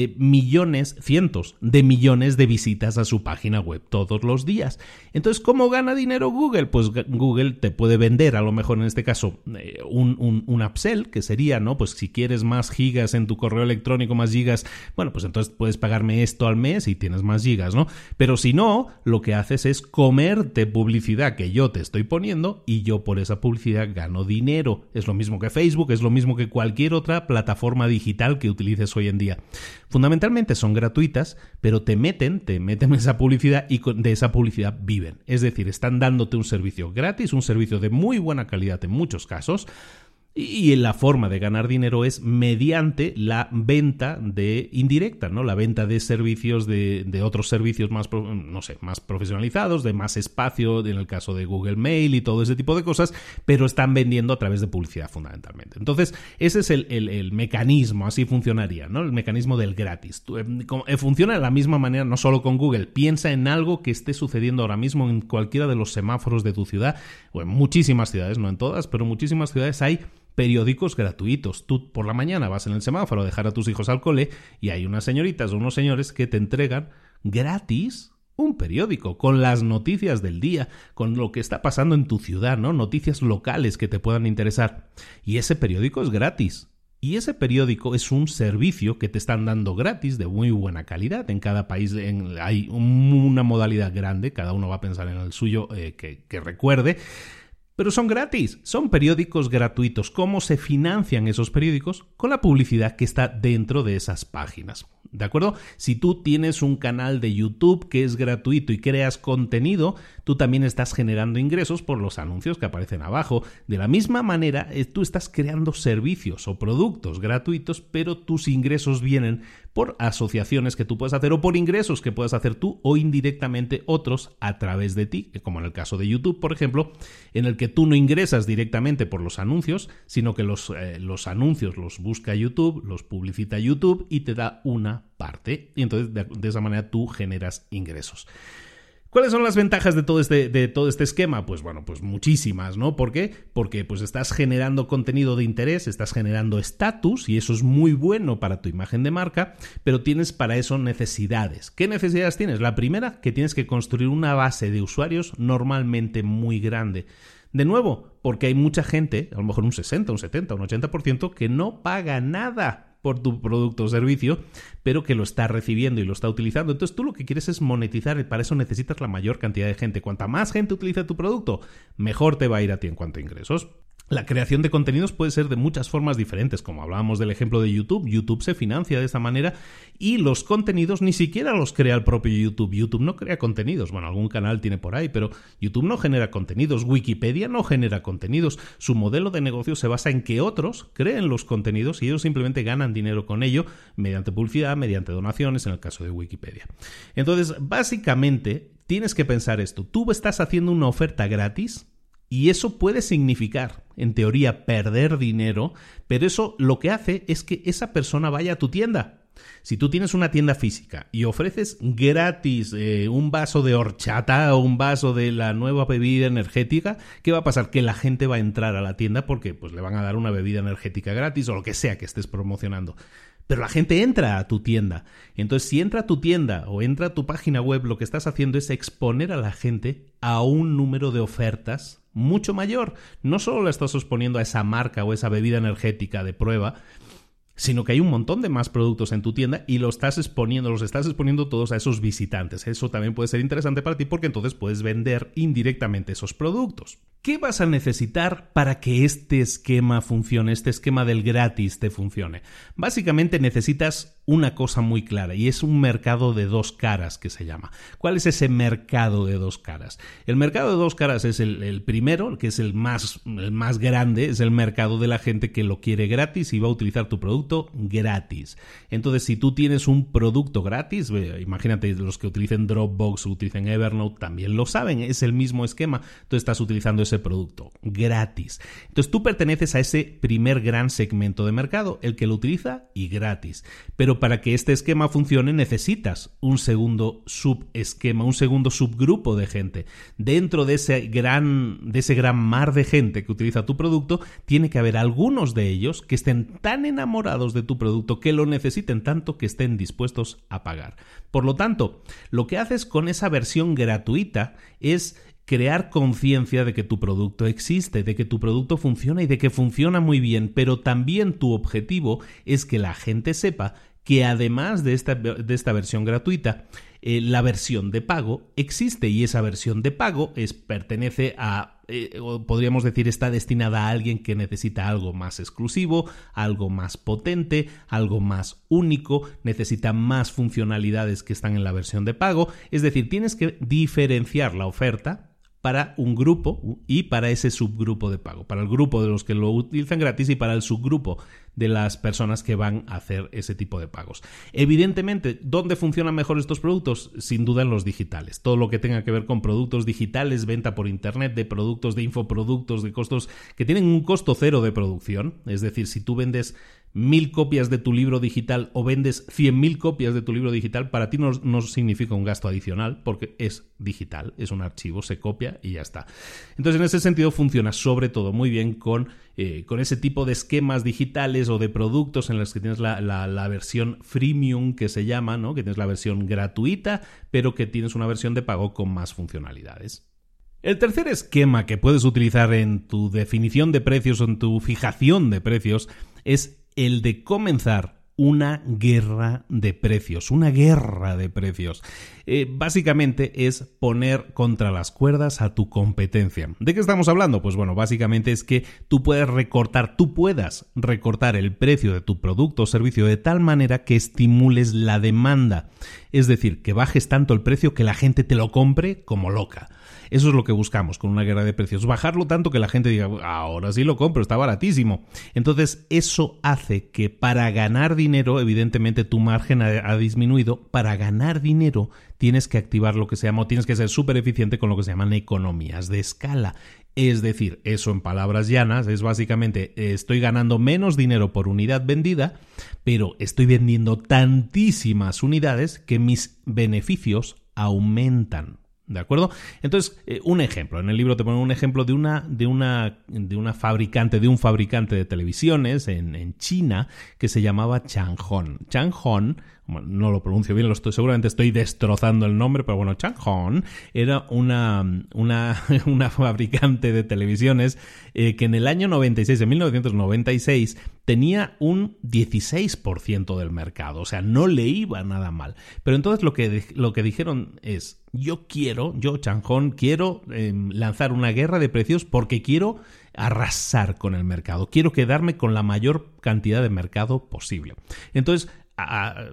[SPEAKER 2] eh, millones, cientos de millones de visitas a su página web todos los días. Entonces, ¿cómo gana dinero Google? Pues Google te puede vender, a lo mejor en este caso, eh, un, un, un, upsell, que sería, ¿no? Pues si quieres más gigas en tu correo electrónico, más gigas, bueno, pues entonces puedes pagarme esto al mes y tienes más gigas, ¿no? Pero si no, lo que haces es comerte publicidad que yo te estoy poniendo y yo por esa publicidad gano dinero. Es lo mismo que Facebook, es lo mismo que cualquier otra plataforma digital que utilices hoy en día. Fundamentalmente son gratuitas, pero te meten, te meten [laughs] esa publicidad y de esa publicidad viven. Es decir, están dándote un servicio gratis, un servicio de muy buena calidad en muchos casos, y la forma de ganar dinero es mediante la venta de indirecta, ¿no? La venta de servicios de, otros servicios más, no sé, más profesionalizados, de más espacio, en el caso de Google Mail y todo ese tipo de cosas, pero están vendiendo a través de publicidad fundamentalmente. Entonces, ese es el, el, el mecanismo, así funcionaría, ¿no? El mecanismo del gratis. Em, eh, funciona de la misma manera, no solo con Google. Piensa en algo que esté sucediendo ahora mismo en cualquiera de los semáforos de tu ciudad, o en muchísimas ciudades, no en todas, pero en muchísimas ciudades hay periódicos gratuitos. Tú por la mañana vas en el semáforo a dejar a tus hijos al cole y hay unas señoritas o unos señores que te entregan gratis un periódico con las noticias del día, con lo que está pasando en tu ciudad, ¿no? Noticias locales que te puedan interesar. Y ese periódico es gratis. Y ese periódico es un servicio que te están dando gratis de muy buena calidad. En cada país hay una modalidad grande, cada uno va a pensar en el suyo eh, que, que recuerde. Pero son gratis, son periódicos gratuitos. ¿Cómo se financian esos periódicos? Con la publicidad que está dentro de esas páginas. ¿De acuerdo? Si tú tienes un canal de YouTube que es gratuito y creas contenido, tú también estás generando ingresos por los anuncios que aparecen abajo. De la misma manera, eh, tú estás creando servicios o productos gratuitos, pero tus ingresos vienen por asociaciones que tú puedes hacer o por ingresos que puedas hacer tú o indirectamente otros a través de ti, como en el caso de YouTube, por ejemplo, en el que tú no ingresas directamente por los anuncios, sino que los, eh, los anuncios los busca YouTube, los publicita YouTube y te da una parte. Y entonces de esa manera tú generas ingresos. ¿Cuáles son las ventajas de todo este, de todo este esquema? Pues bueno, pues muchísimas, ¿no? ¿Por qué? Porque pues estás generando contenido de interés, estás generando estatus y eso es muy bueno para tu imagen de marca, pero tienes para eso necesidades. ¿Qué necesidades tienes? La primera, que tienes que construir una base de usuarios normalmente muy grande. De nuevo, porque hay mucha gente, a lo mejor un 60, un 70, un 80%, que no paga nada por tu producto o servicio, pero que lo está recibiendo y lo está utilizando. Entonces tú lo que quieres es monetizar y para eso necesitas la mayor cantidad de gente. Cuanta más gente utiliza tu producto, mejor te va a ir a ti en cuanto a ingresos. La creación de contenidos puede ser de muchas formas diferentes, como hablábamos del ejemplo de YouTube. YouTube se financia de esa manera y los contenidos ni siquiera los crea el propio YouTube. YouTube no crea contenidos. Bueno, algún canal tiene por ahí, pero YouTube no genera contenidos. Wikipedia no genera contenidos. Su modelo de negocio se basa en que otros creen los contenidos y ellos simplemente ganan dinero con ello mediante publicidad, mediante donaciones, en el caso de Wikipedia. Entonces, básicamente, tienes que pensar esto. Tú estás haciendo una oferta gratis y eso puede significar, en teoría, perder dinero, pero eso lo que hace es que esa persona vaya a tu tienda. Si tú tienes una tienda física y ofreces gratis eh, un vaso de horchata o un vaso de la nueva bebida energética, ¿qué va a pasar? Que la gente va a entrar a la tienda porque pues, le van a dar una bebida energética gratis o lo que sea que estés promocionando pero la gente entra a tu tienda. Entonces, si entra a tu tienda o entra a tu página web, lo que estás haciendo es exponer a la gente a un número de ofertas mucho mayor. No solo la estás exponiendo a esa marca o esa bebida energética de prueba, sino que hay un montón de más productos en tu tienda y los estás exponiendo, los estás exponiendo todos a esos visitantes. Eso también puede ser interesante para ti porque entonces puedes vender indirectamente esos productos. ¿Qué vas a necesitar para que este esquema funcione, este esquema del gratis te funcione? Básicamente necesitas una cosa muy clara y es un mercado de dos caras que se llama. ¿Cuál es ese mercado de dos caras? El mercado de dos caras es el, primero, que es el más, el más grande, es el mercado de la gente que lo quiere gratis y va a utilizar tu producto gratis. Entonces, si tú tienes un producto gratis, imagínate los que utilicen Dropbox utilicen Evernote también lo saben, es el mismo esquema. Tú estás utilizando ese producto gratis. Entonces, tú perteneces a ese primer gran segmento de mercado, el que lo utiliza y gratis. Pero Para que este esquema funcione necesitas un segundo subesquema, un segundo subgrupo de gente. Dentro de ese gran, de ese gran mar de gente que utiliza tu producto, tiene que haber algunos de ellos que estén tan enamorados de tu producto que lo necesiten tanto que estén dispuestos a pagar. Por lo tanto, lo que haces con esa versión gratuita es crear conciencia de que tu producto existe, de que tu producto funciona y de que funciona muy bien, pero también tu objetivo es que la gente sepa que además de esta, de esta versión gratuita, eh, la versión de pago existe y esa versión de pago es, pertenece a, eh, o podríamos decir, está destinada a alguien que necesita algo más exclusivo, algo más potente, algo más único, necesita más funcionalidades que están en la versión de pago. Es decir, tienes que diferenciar la oferta para un grupo y para ese subgrupo de pago, para el grupo de los que lo utilizan gratis y para el subgrupo de las personas que van a hacer ese tipo de pagos. Evidentemente, ¿dónde funcionan mejor estos productos? Sin duda en los digitales. Todo lo que tenga que ver con productos digitales, venta por internet, de productos, de infoproductos, de costos que tienen un costo cero de producción. Es decir, si tú vendes mil copias de tu libro digital o vendes cien mil copias de tu libro digital, para ti no, no, significa un gasto adicional porque es digital, es un archivo, se copia y ya está. Entonces, en ese sentido, funciona sobre todo muy bien con, eh, con ese tipo de esquemas digitales o de productos en los que tienes la, la, versión freemium que se llama, ¿no? que tienes la versión gratuita, pero que tienes una versión de pago con más funcionalidades. El tercer esquema que puedes utilizar en tu definición de precios o en tu fijación de precios es el de comenzar una guerra de precios, una guerra de precios. Eh, básicamente es poner contra las cuerdas a tu competencia. ¿De qué estamos hablando? Pues bueno, básicamente es que tú puedes recortar, tú puedas recortar el precio de tu producto o servicio de tal manera que estimules la demanda. Es decir, que bajes tanto el precio que la gente te lo compre como loca. Eso es lo que buscamos con una guerra de precios. Bajarlo tanto que la gente diga, ahora sí lo compro, está baratísimo. Entonces, eso hace que para ganar dinero, evidentemente tu margen ha, disminuido. Para ganar dinero tienes que activar lo que se llama, o tienes que ser súper eficiente con lo que se llaman economías de escala. Es decir, eso en palabras llanas es básicamente estoy ganando menos dinero por unidad vendida, pero estoy vendiendo tantísimas unidades que mis beneficios aumentan. ¿De acuerdo? Entonces, eh, un ejemplo. En el libro te pongo un ejemplo de una, de una, de una fabricante, de un fabricante de televisiones en, China que se llamaba Changhong. Changhong no lo pronuncio bien, lo estoy, seguramente estoy destrozando el nombre, pero bueno, Changhong era una, una, [laughs] una fabricante de televisiones eh, que en el año 96, en 1996, tenía un 16% del mercado, o sea, no le iba nada mal. Pero entonces lo que, lo que dijeron es, yo quiero, yo Changhong, quiero em, lanzar una guerra de precios porque quiero arrasar con el mercado, quiero quedarme con la mayor cantidad de mercado posible. Entonces,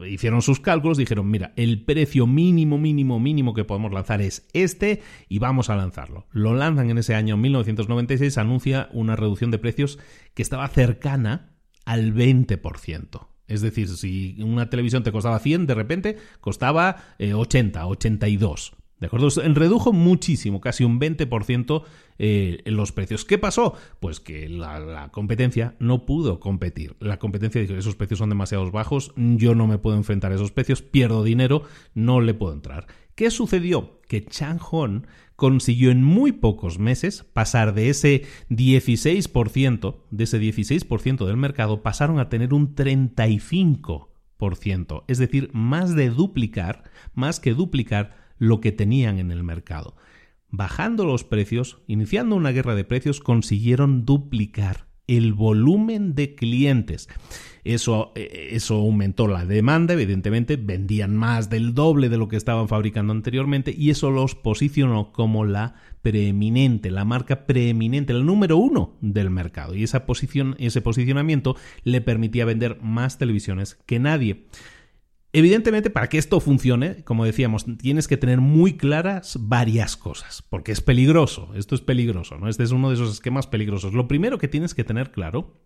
[SPEAKER 2] hicieron sus cálculos, dijeron, mira, el precio mínimo, mínimo, mínimo que podemos lanzar es este y vamos a lanzarlo. Lo lanzan en ese año 1996, anuncia una reducción de precios que estaba cercana al 20%. Es decir, si una televisión te costaba 100, de repente costaba 80, eh, 82. ¿De acuerdo? Redujo muchísimo, casi un 20% eh, los precios. ¿Qué pasó? Pues que la, competencia no pudo competir. La competencia dijo, esos precios son demasiado bajos, yo no me puedo enfrentar a esos precios, pierdo dinero, no le puedo entrar. ¿Qué sucedió? Que Changhong consiguió en muy pocos meses pasar de ese 16%, de ese 16% del mercado, pasaron a tener un 35%. Es decir, más de duplicar, más que duplicar lo que tenían en el mercado. Bajando los precios, iniciando una guerra de precios, consiguieron duplicar el volumen de clientes. Eso, eh, eso, aumentó la demanda, evidentemente, vendían más del doble de lo que estaban fabricando anteriormente y eso los posicionó como la preeminente, la marca preeminente, el número uno del mercado. Y esa posición, ese posicionamiento le permitía vender más televisiones que nadie. Evidentemente, para que esto funcione, como decíamos, tienes que tener muy claras varias cosas, porque es peligroso, esto es peligroso, ¿no? Este es uno de esos esquemas peligrosos. Lo primero que tienes que tener claro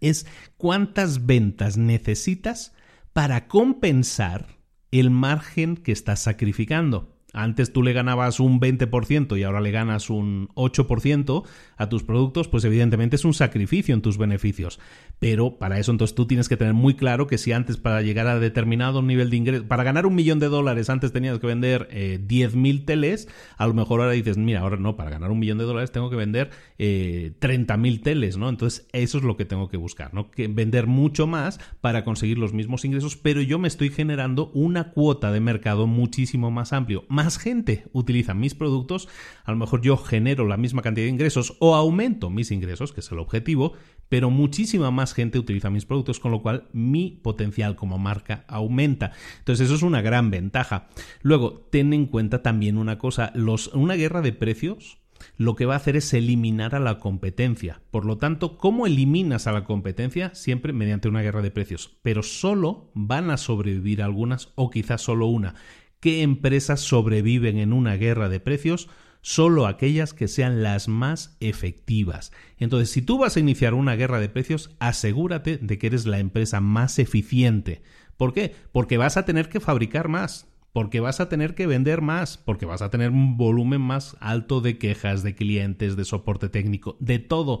[SPEAKER 2] es cuántas ventas necesitas para compensar el margen que estás sacrificando. Antes tú le ganabas un 20% y ahora le ganas un 8% a tus productos, pues evidentemente es un sacrificio en tus beneficios. Pero para eso entonces tú tienes que tener muy claro que si antes para llegar a determinado nivel de ingreso, para ganar un millón de dólares antes tenías que vender eh, 10.000 teles, a lo mejor ahora dices, mira, ahora no, para ganar un millón de dólares tengo que vender eh, 30.000 teles, ¿no? Entonces eso es lo que tengo que buscar, ¿no? Vender mucho más para conseguir los mismos ingresos, pero yo me estoy generando una cuota de mercado muchísimo más amplio. Más gente utiliza mis productos, a lo mejor yo genero la misma cantidad de ingresos o aumento mis ingresos, que es el objetivo, pero muchísima más gente utiliza mis productos, con lo cual mi potencial como marca aumenta. Entonces eso es una gran ventaja. Luego, ten en cuenta también una cosa, los, una guerra de precios lo que va a hacer es eliminar a la competencia. Por lo tanto, ¿cómo eliminas a la competencia? Siempre mediante una guerra de precios. Pero solo van a sobrevivir algunas o quizás solo una. ¿Qué empresas sobreviven en una guerra de precios? solo aquellas que sean las más efectivas. Entonces, si tú vas a iniciar una guerra de precios, asegúrate de que eres la empresa más eficiente. ¿Por qué? Porque vas a tener que fabricar más, porque vas a tener que vender más, porque vas a tener un volumen más alto de quejas, de clientes, de soporte técnico, de todo.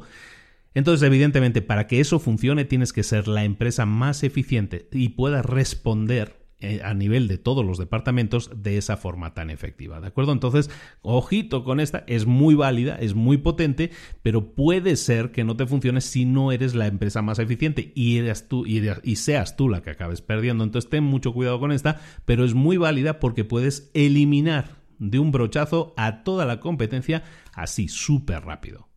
[SPEAKER 2] Entonces, evidentemente, para que eso funcione, tienes que ser la empresa más eficiente y pueda responder a nivel de todos los departamentos de esa forma tan efectiva. ¿De acuerdo? Entonces, ojito con esta, es muy válida, es muy potente, pero puede ser que no te funcione si no eres la empresa más eficiente y, eres tú, y, y seas tú la que acabes perdiendo. Entonces, ten mucho cuidado con esta, pero es muy válida porque puedes eliminar de un brochazo a toda la competencia así súper rápido.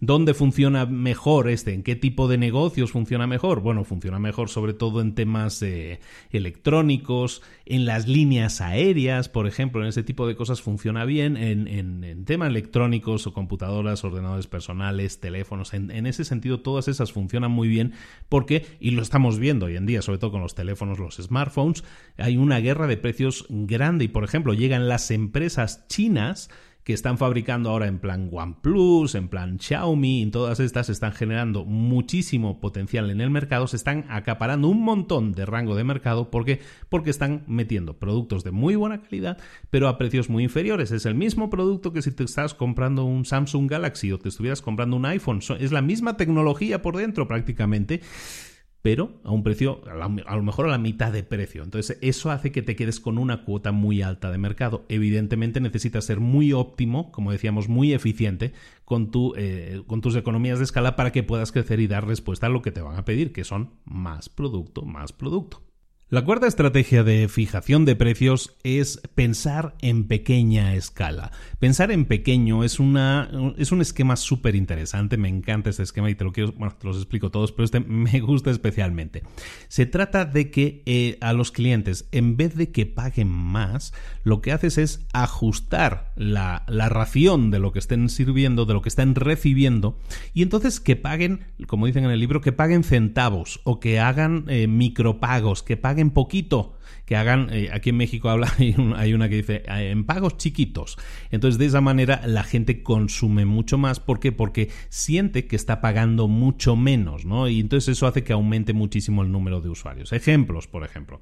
[SPEAKER 2] ¿Dónde funciona mejor este? ¿En qué tipo de negocios funciona mejor? Bueno, funciona mejor sobre todo en temas eh, electrónicos, en las líneas aéreas, por ejemplo, en ese tipo de cosas funciona bien, en, temas electrónicos o computadoras, ordenadores personales, teléfonos, en, ese sentido todas esas funcionan muy bien porque, y lo estamos viendo hoy en día, sobre todo con los teléfonos, los smartphones, hay una guerra de precios grande y, por ejemplo, llegan las empresas chinas, que están fabricando ahora en plan OnePlus, en plan Xiaomi, y todas estas están generando muchísimo potencial en el mercado, se están acaparando un montón de rango de mercado. Porque porque están metiendo productos de muy buena calidad, pero a precios muy inferiores. Es el mismo producto que si te estás comprando un Samsung Galaxy o te estuvieras comprando un iPhone, es la misma tecnología por dentro prácticamente pero a un precio, a, lo mejor a la mitad de precio. Entonces, eso hace que te quedes con una cuota muy alta de mercado. Evidentemente, necesitas ser muy óptimo, como decíamos, muy eficiente con, tu, eh, con tus economías de escala para que puedas crecer y dar respuesta a lo que te van a pedir, que son más producto, más producto. La cuarta estrategia de fijación de precios es pensar en pequeña escala. Pensar en pequeño es, una, es un esquema súper interesante, me encanta este esquema y te lo quiero, bueno, te los explico todos, pero este [laughs] me gusta especialmente. Se trata de que eh, a los clientes, en vez de que paguen más, lo que haces es ajustar la, la ración de lo que estén sirviendo, de lo que estén recibiendo, y entonces que paguen, como dicen en el libro, que paguen centavos o que hagan eh, micropagos, que paguen paguen poquito, que hagan, eh, aquí en México habla, [laughs] hay, una que dice, eh, en pagos chiquitos. Entonces, de esa manera la gente consume mucho más. ¿Por qué? Porque siente que está pagando mucho menos, ¿no? Y entonces eso hace que aumente muchísimo el número de usuarios. Ejemplos, por ejemplo,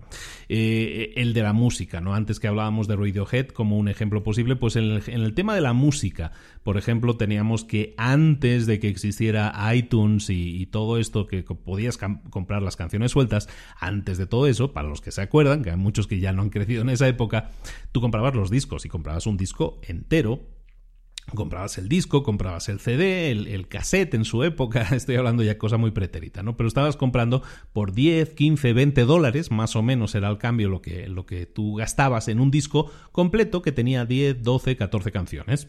[SPEAKER 2] eh, el de la música, ¿no? Antes que hablábamos de Radiohead como un ejemplo posible, pues en el tema de la música, por ejemplo, teníamos que antes de que existiera iTunes y, todo esto, que podías comprar las canciones sueltas, antes de todo eso, para los que se acuerdan, que hay muchos que ya no han crecido en esa época, tú comprabas los discos y comprabas un disco entero comprabas el disco, comprabas el CD, el, cassette en su época, [laughs] estoy hablando ya cosa muy pretérita, ¿no? Pero estabas comprando por 10, 15, 20 dólares, más o menos era el cambio lo que, lo que tú gastabas en un disco completo que tenía 10, 12, 14 canciones.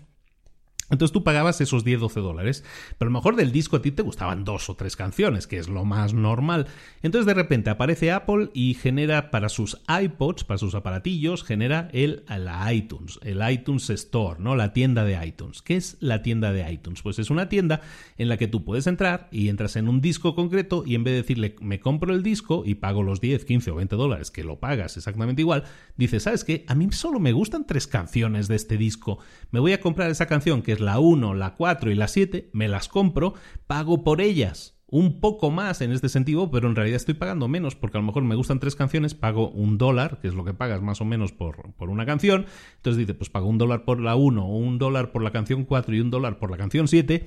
[SPEAKER 2] Entonces tú pagabas esos 10, 12 dólares, pero a lo mejor del disco a ti te gustaban dos o tres canciones, que es lo más normal. Entonces de repente aparece Apple y genera para sus iPods, para sus aparatillos, genera el la iTunes, el iTunes Store, ¿no? La tienda de iTunes. ¿Qué es la tienda de iTunes? Pues es una tienda en la que tú puedes entrar y entras en un disco concreto y en vez de decirle me compro el disco y pago los 10, 15 o 20 dólares, que lo pagas exactamente igual, dices, ¿sabes qué? A mí solo me gustan tres canciones de este disco. Me voy a comprar esa canción que la 1, la 4 y la 7, me las compro, pago por ellas un poco más en este sentido, pero en realidad estoy pagando menos porque a lo mejor me gustan tres canciones, pago un dólar, que es lo que pagas más o menos por, por una canción. Entonces dice, pues pago un dólar por la 1, un dólar por la canción 4 y un dólar por la canción 7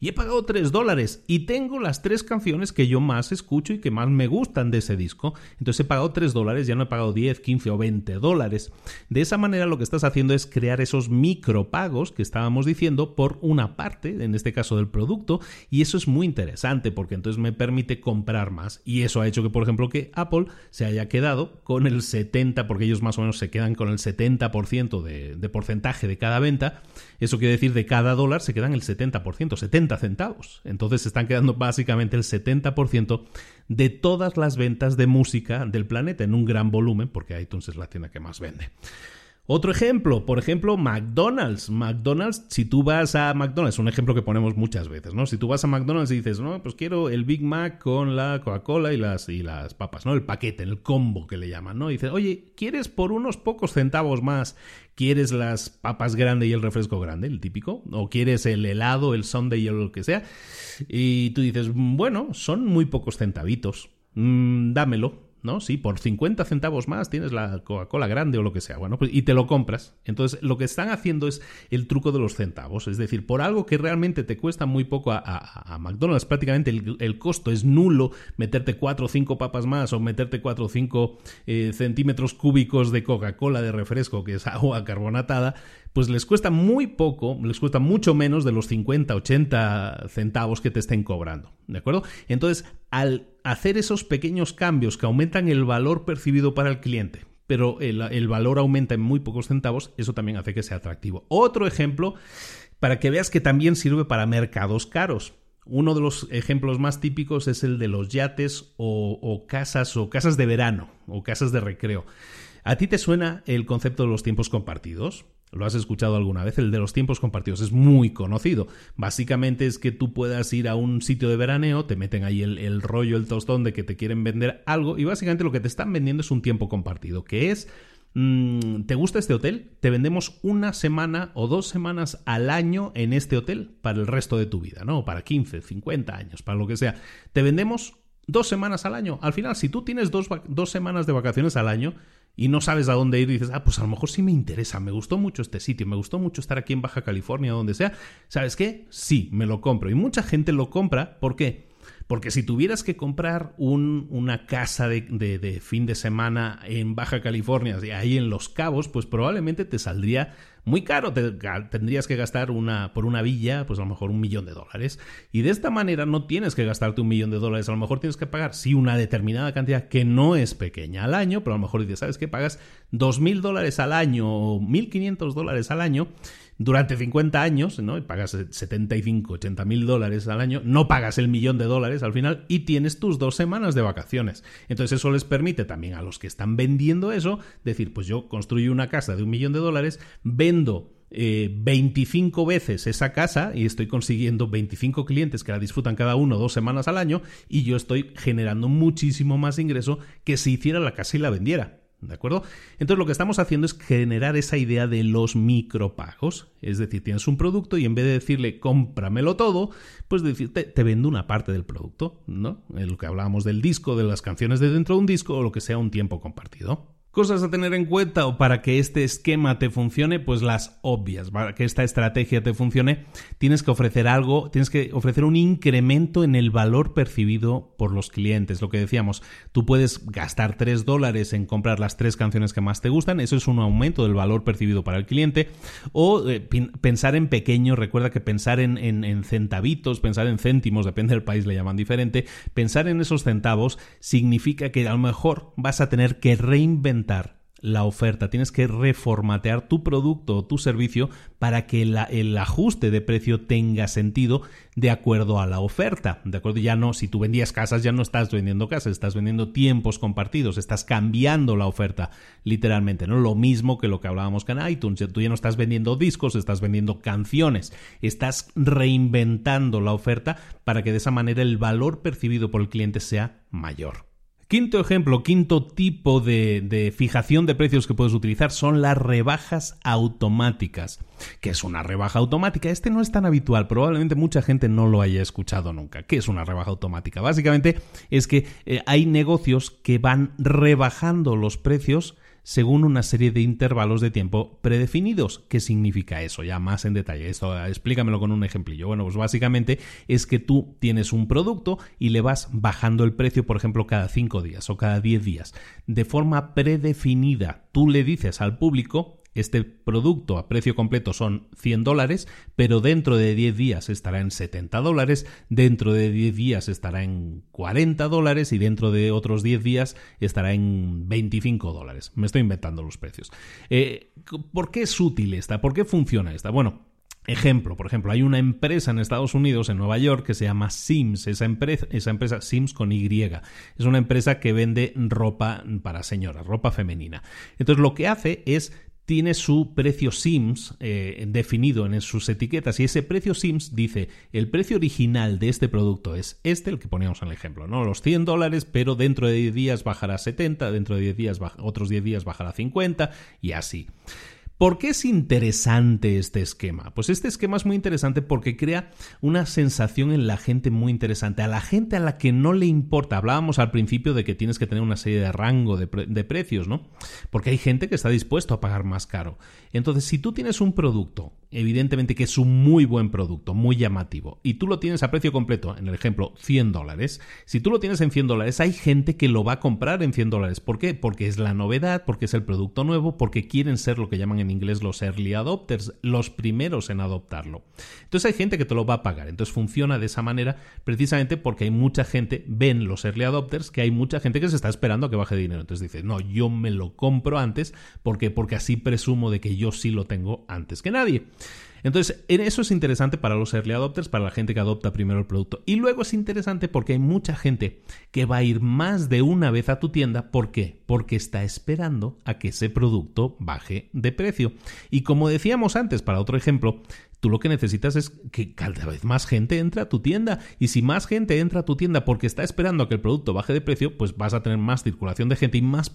[SPEAKER 2] y he pagado 3 dólares y tengo las tres canciones que yo más escucho y que más me gustan de ese disco. Entonces he pagado 3 dólares, ya no he pagado 10, 15 o 20 dólares. De esa manera lo que estás haciendo es crear esos micropagos que estábamos diciendo por una parte, en este caso del producto, y eso es muy interesante porque entonces me permite comprar más. Y eso ha hecho que, por ejemplo, que Apple se haya quedado con el 70, porque ellos más o menos se quedan con el 70% de, de porcentaje de cada venta. Eso quiere decir de cada dólar se quedan el 70%, 70 centavos. Entonces se están quedando básicamente el 70% de todas las ventas de música del planeta en un gran volumen, porque iTunes es la tienda que más vende. Otro ejemplo, por ejemplo, McDonald's. McDonald's, si tú vas a McDonald's, un ejemplo que ponemos muchas veces, ¿no? Si tú vas a McDonald's y dices, no, pues quiero el Big Mac con la Coca-Cola y las, y las papas, ¿no? El paquete, el combo que le llaman, ¿no? Dices, oye, ¿quieres por unos pocos centavos más, quieres las papas grandes y el refresco grande, el típico? ¿O quieres el helado, el sundae y lo que sea? Y tú dices, bueno, son muy pocos centavitos, mm, dámelo. ¿No? Sí, por 50 centavos más tienes la Coca-Cola grande o lo que sea, bueno, pues, y te lo compras. Entonces, lo que están haciendo es el truco de los centavos, es decir, por algo que realmente te cuesta muy poco a, McDonald's, prácticamente el, costo es nulo, meterte 4 o 5 papas más o meterte 4 o 5 eh, centímetros cúbicos de Coca-Cola de refresco, que es [laughs] agua carbonatada, pues les cuesta muy poco, les cuesta mucho menos de los 50, 80 centavos que te estén cobrando, ¿de acuerdo? Entonces, al hacer esos pequeños cambios que aumentan el valor percibido para el cliente, pero el, valor aumenta en muy pocos centavos, eso también hace que sea atractivo. Otro ejemplo, para que veas que también sirve para mercados caros. Uno de los ejemplos más típicos es el de los yates o, casas o casas de verano o casas de recreo. ¿A ti te suena el concepto de los tiempos compartidos? ¿Lo has escuchado alguna vez? El de los tiempos compartidos es muy conocido. Básicamente es que tú puedas ir a un sitio de veraneo, te meten ahí el, rollo, el tostón de que te quieren vender algo y básicamente lo que te están vendiendo es un tiempo compartido, que es... Mm, ¿Te gusta este hotel? Te vendemos una semana o dos semanas al año en este hotel para el resto de tu vida, ¿no? Para 15, 50 años, para lo que sea. Te vendemos dos semanas al año. Al final, si tú tienes dos, dos semanas de vacaciones al año, y no sabes a dónde ir y dices, ah, pues a lo mejor sí me interesa, me gustó mucho este sitio, me gustó mucho estar aquí en Baja California, donde sea, ¿sabes qué? Sí, me lo compro. Y mucha gente lo compra, ¿por qué? Porque si tuvieras que comprar un, una casa de, de, fin de semana en Baja California, ahí en Los Cabos, pues probablemente te saldría muy caro. tendrías que gastar una, por una villa, pues a lo mejor un millón de dólares. Y de esta manera no tienes que gastarte un millón de dólares. A lo mejor tienes que pagar, sí, una determinada cantidad que no es pequeña al año, pero a lo mejor dices, ¿sabes qué? Pagas dos mil dólares al año o mil quinientos dólares al año durante 50 años, ¿no? Y pagas 75, 80 mil dólares al año, no pagas el millón de dólares al final y tienes tus dos semanas de vacaciones. Entonces eso les permite también a los que están vendiendo eso decir, pues yo construyo una casa de un millón de dólares, vendo 25 eh, veces esa casa y estoy consiguiendo 25 clientes que la disfrutan cada uno dos semanas al año y yo estoy generando muchísimo más ingreso que si hiciera la casa y la vendiera. ¿De acuerdo? Entonces lo que estamos haciendo es generar esa idea de los micropagos. Es decir, tienes un producto y en vez de decirle cómpramelo todo, pues decirte te vendo una parte del producto, ¿no? En lo que hablábamos del disco, de las canciones de dentro de un disco o lo que sea un tiempo compartido. Cosas a tener en cuenta o para que este esquema te funcione, pues las obvias. Para que esta estrategia te funcione, tienes que ofrecer algo, tienes que ofrecer un incremento en el valor percibido por los clientes. Lo que decíamos, tú puedes gastar 3 dólares en comprar las tres canciones que más te gustan, eso es un aumento del valor percibido para el cliente. O eh, pensar en pequeño, recuerda que pensar en, en centavitos, pensar en céntimos, depende del país, le llaman diferente. Pensar en esos centavos significa que a lo mejor vas a tener que reinventar la oferta, tienes que reformatear tu producto o tu servicio para que el ajuste de precio tenga sentido de acuerdo a la oferta. De acuerdo, ya no, si tú vendías casas, ya no estás vendiendo casas, estás vendiendo tiempos compartidos, estás cambiando la oferta, literalmente, ¿no? Lo mismo que lo que hablábamos con iTunes, tú ya no estás vendiendo discos, estás vendiendo canciones, estás reinventando la oferta para que de esa manera el valor percibido por el cliente sea mayor.
[SPEAKER 1] Quinto ejemplo, quinto tipo de, fijación de precios que puedes utilizar son las rebajas automáticas. ¿Qué es una rebaja automática? Este no es tan habitual, probablemente mucha gente no lo haya escuchado nunca. ¿Qué es una rebaja automática? Básicamente es que eh, hay negocios que van rebajando los precios según una serie de intervalos de tiempo predefinidos. ¿Qué significa eso? Ya más en detalle. Esto explícamelo con un ejemplillo. Bueno, pues básicamente es que tú tienes un producto y le vas bajando el precio, por ejemplo, cada 5 días o cada 10 días, de forma predefinida. Tú le dices al público este producto a precio completo son 100 dólares, pero dentro de 10 días estará en 70 dólares, dentro de 10 días estará en 40 dólares y dentro de otros 10 días estará en 25 dólares. Me estoy inventando los precios. Eh, ¿Por qué es útil esta? ¿Por qué funciona esta? Bueno, Ejemplo, por ejemplo, hay una empresa en Estados Unidos, en Nueva York, que se llama Sims. Esa empresa, esa empresa Sims con Y. Es una empresa que vende ropa para señoras, ropa femenina. Entonces lo que hace es tiene su precio SIMS eh, definido en sus etiquetas y ese precio SIMS dice el precio original de este producto es este, el que poníamos en el ejemplo, ¿no? Los 100 dólares, pero dentro de 10 días bajará a 70, dentro de 10 días, otros 10 días bajará a 50 y así. ¿Por qué es interesante este esquema? Pues este esquema es muy interesante porque crea una sensación en la gente muy interesante. A la gente a la que no le importa, hablábamos al principio de que tienes que tener una serie de rango de, precios, ¿no? Porque hay gente que está dispuesto a pagar más caro. Entonces, si tú tienes un producto evidentemente que es un muy buen producto, muy llamativo, y tú lo tienes a precio completo, en el ejemplo 100 dólares, si tú lo tienes en 100 dólares, hay gente que lo va a comprar en 100 dólares. ¿Por qué? Porque es la novedad, porque es el producto nuevo, porque quieren ser lo que llaman en inglés los early adopters, los primeros en adoptarlo. Entonces hay gente que te lo va a pagar. Entonces funciona de esa manera precisamente porque hay mucha gente, ven los early adopters, que hay mucha gente que se está esperando a que baje dinero. Entonces dice, no, yo me lo compro antes, porque Porque así presumo de que yo sí lo tengo antes que nadie. Entonces, en eso es interesante para los early adopters, para la gente que adopta primero el producto. Y luego es interesante porque hay mucha gente que va a ir más de una vez a tu tienda. ¿Por qué? Porque está esperando a que ese producto baje de precio. Y como decíamos antes, para otro ejemplo, Tú lo que necesitas es que cada vez más gente entre a tu tienda. Y si más gente entra a tu tienda porque está esperando a que el producto baje de precio, pues vas a tener más circulación de gente y más,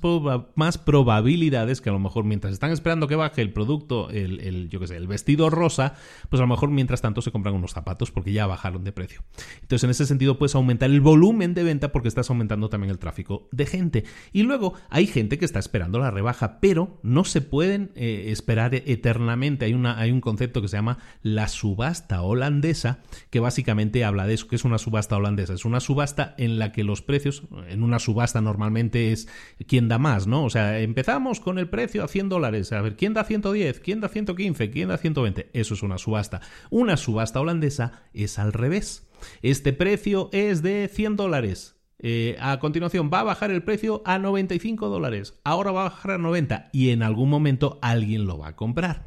[SPEAKER 1] más probabilidades que a lo mejor mientras están esperando que baje el producto, el, yo qué sé, el vestido rosa, pues a lo mejor mientras tanto se compran unos zapatos porque ya bajaron de precio. Entonces, en ese sentido, puedes aumentar el volumen de venta porque estás aumentando también el tráfico de gente. Y luego hay gente que está esperando la rebaja, pero no se pueden eh, esperar eternamente. Hay, una, hay un concepto que se llama la subasta holandesa, que básicamente habla de eso, que es una subasta holandesa. Es una subasta en la que los precios, en una subasta normalmente es quién da más, ¿no? O sea, empezamos con el precio a 100 dólares, a ver, ¿quién da 110? ¿Quién da 115? ¿Quién da 120? Eso es una subasta. Una subasta holandesa es al revés. Este precio es de 100 dólares. Eh, a continuación va a bajar el precio a 95 dólares. Ahora va a bajar a 90 y en algún momento alguien lo va a comprar.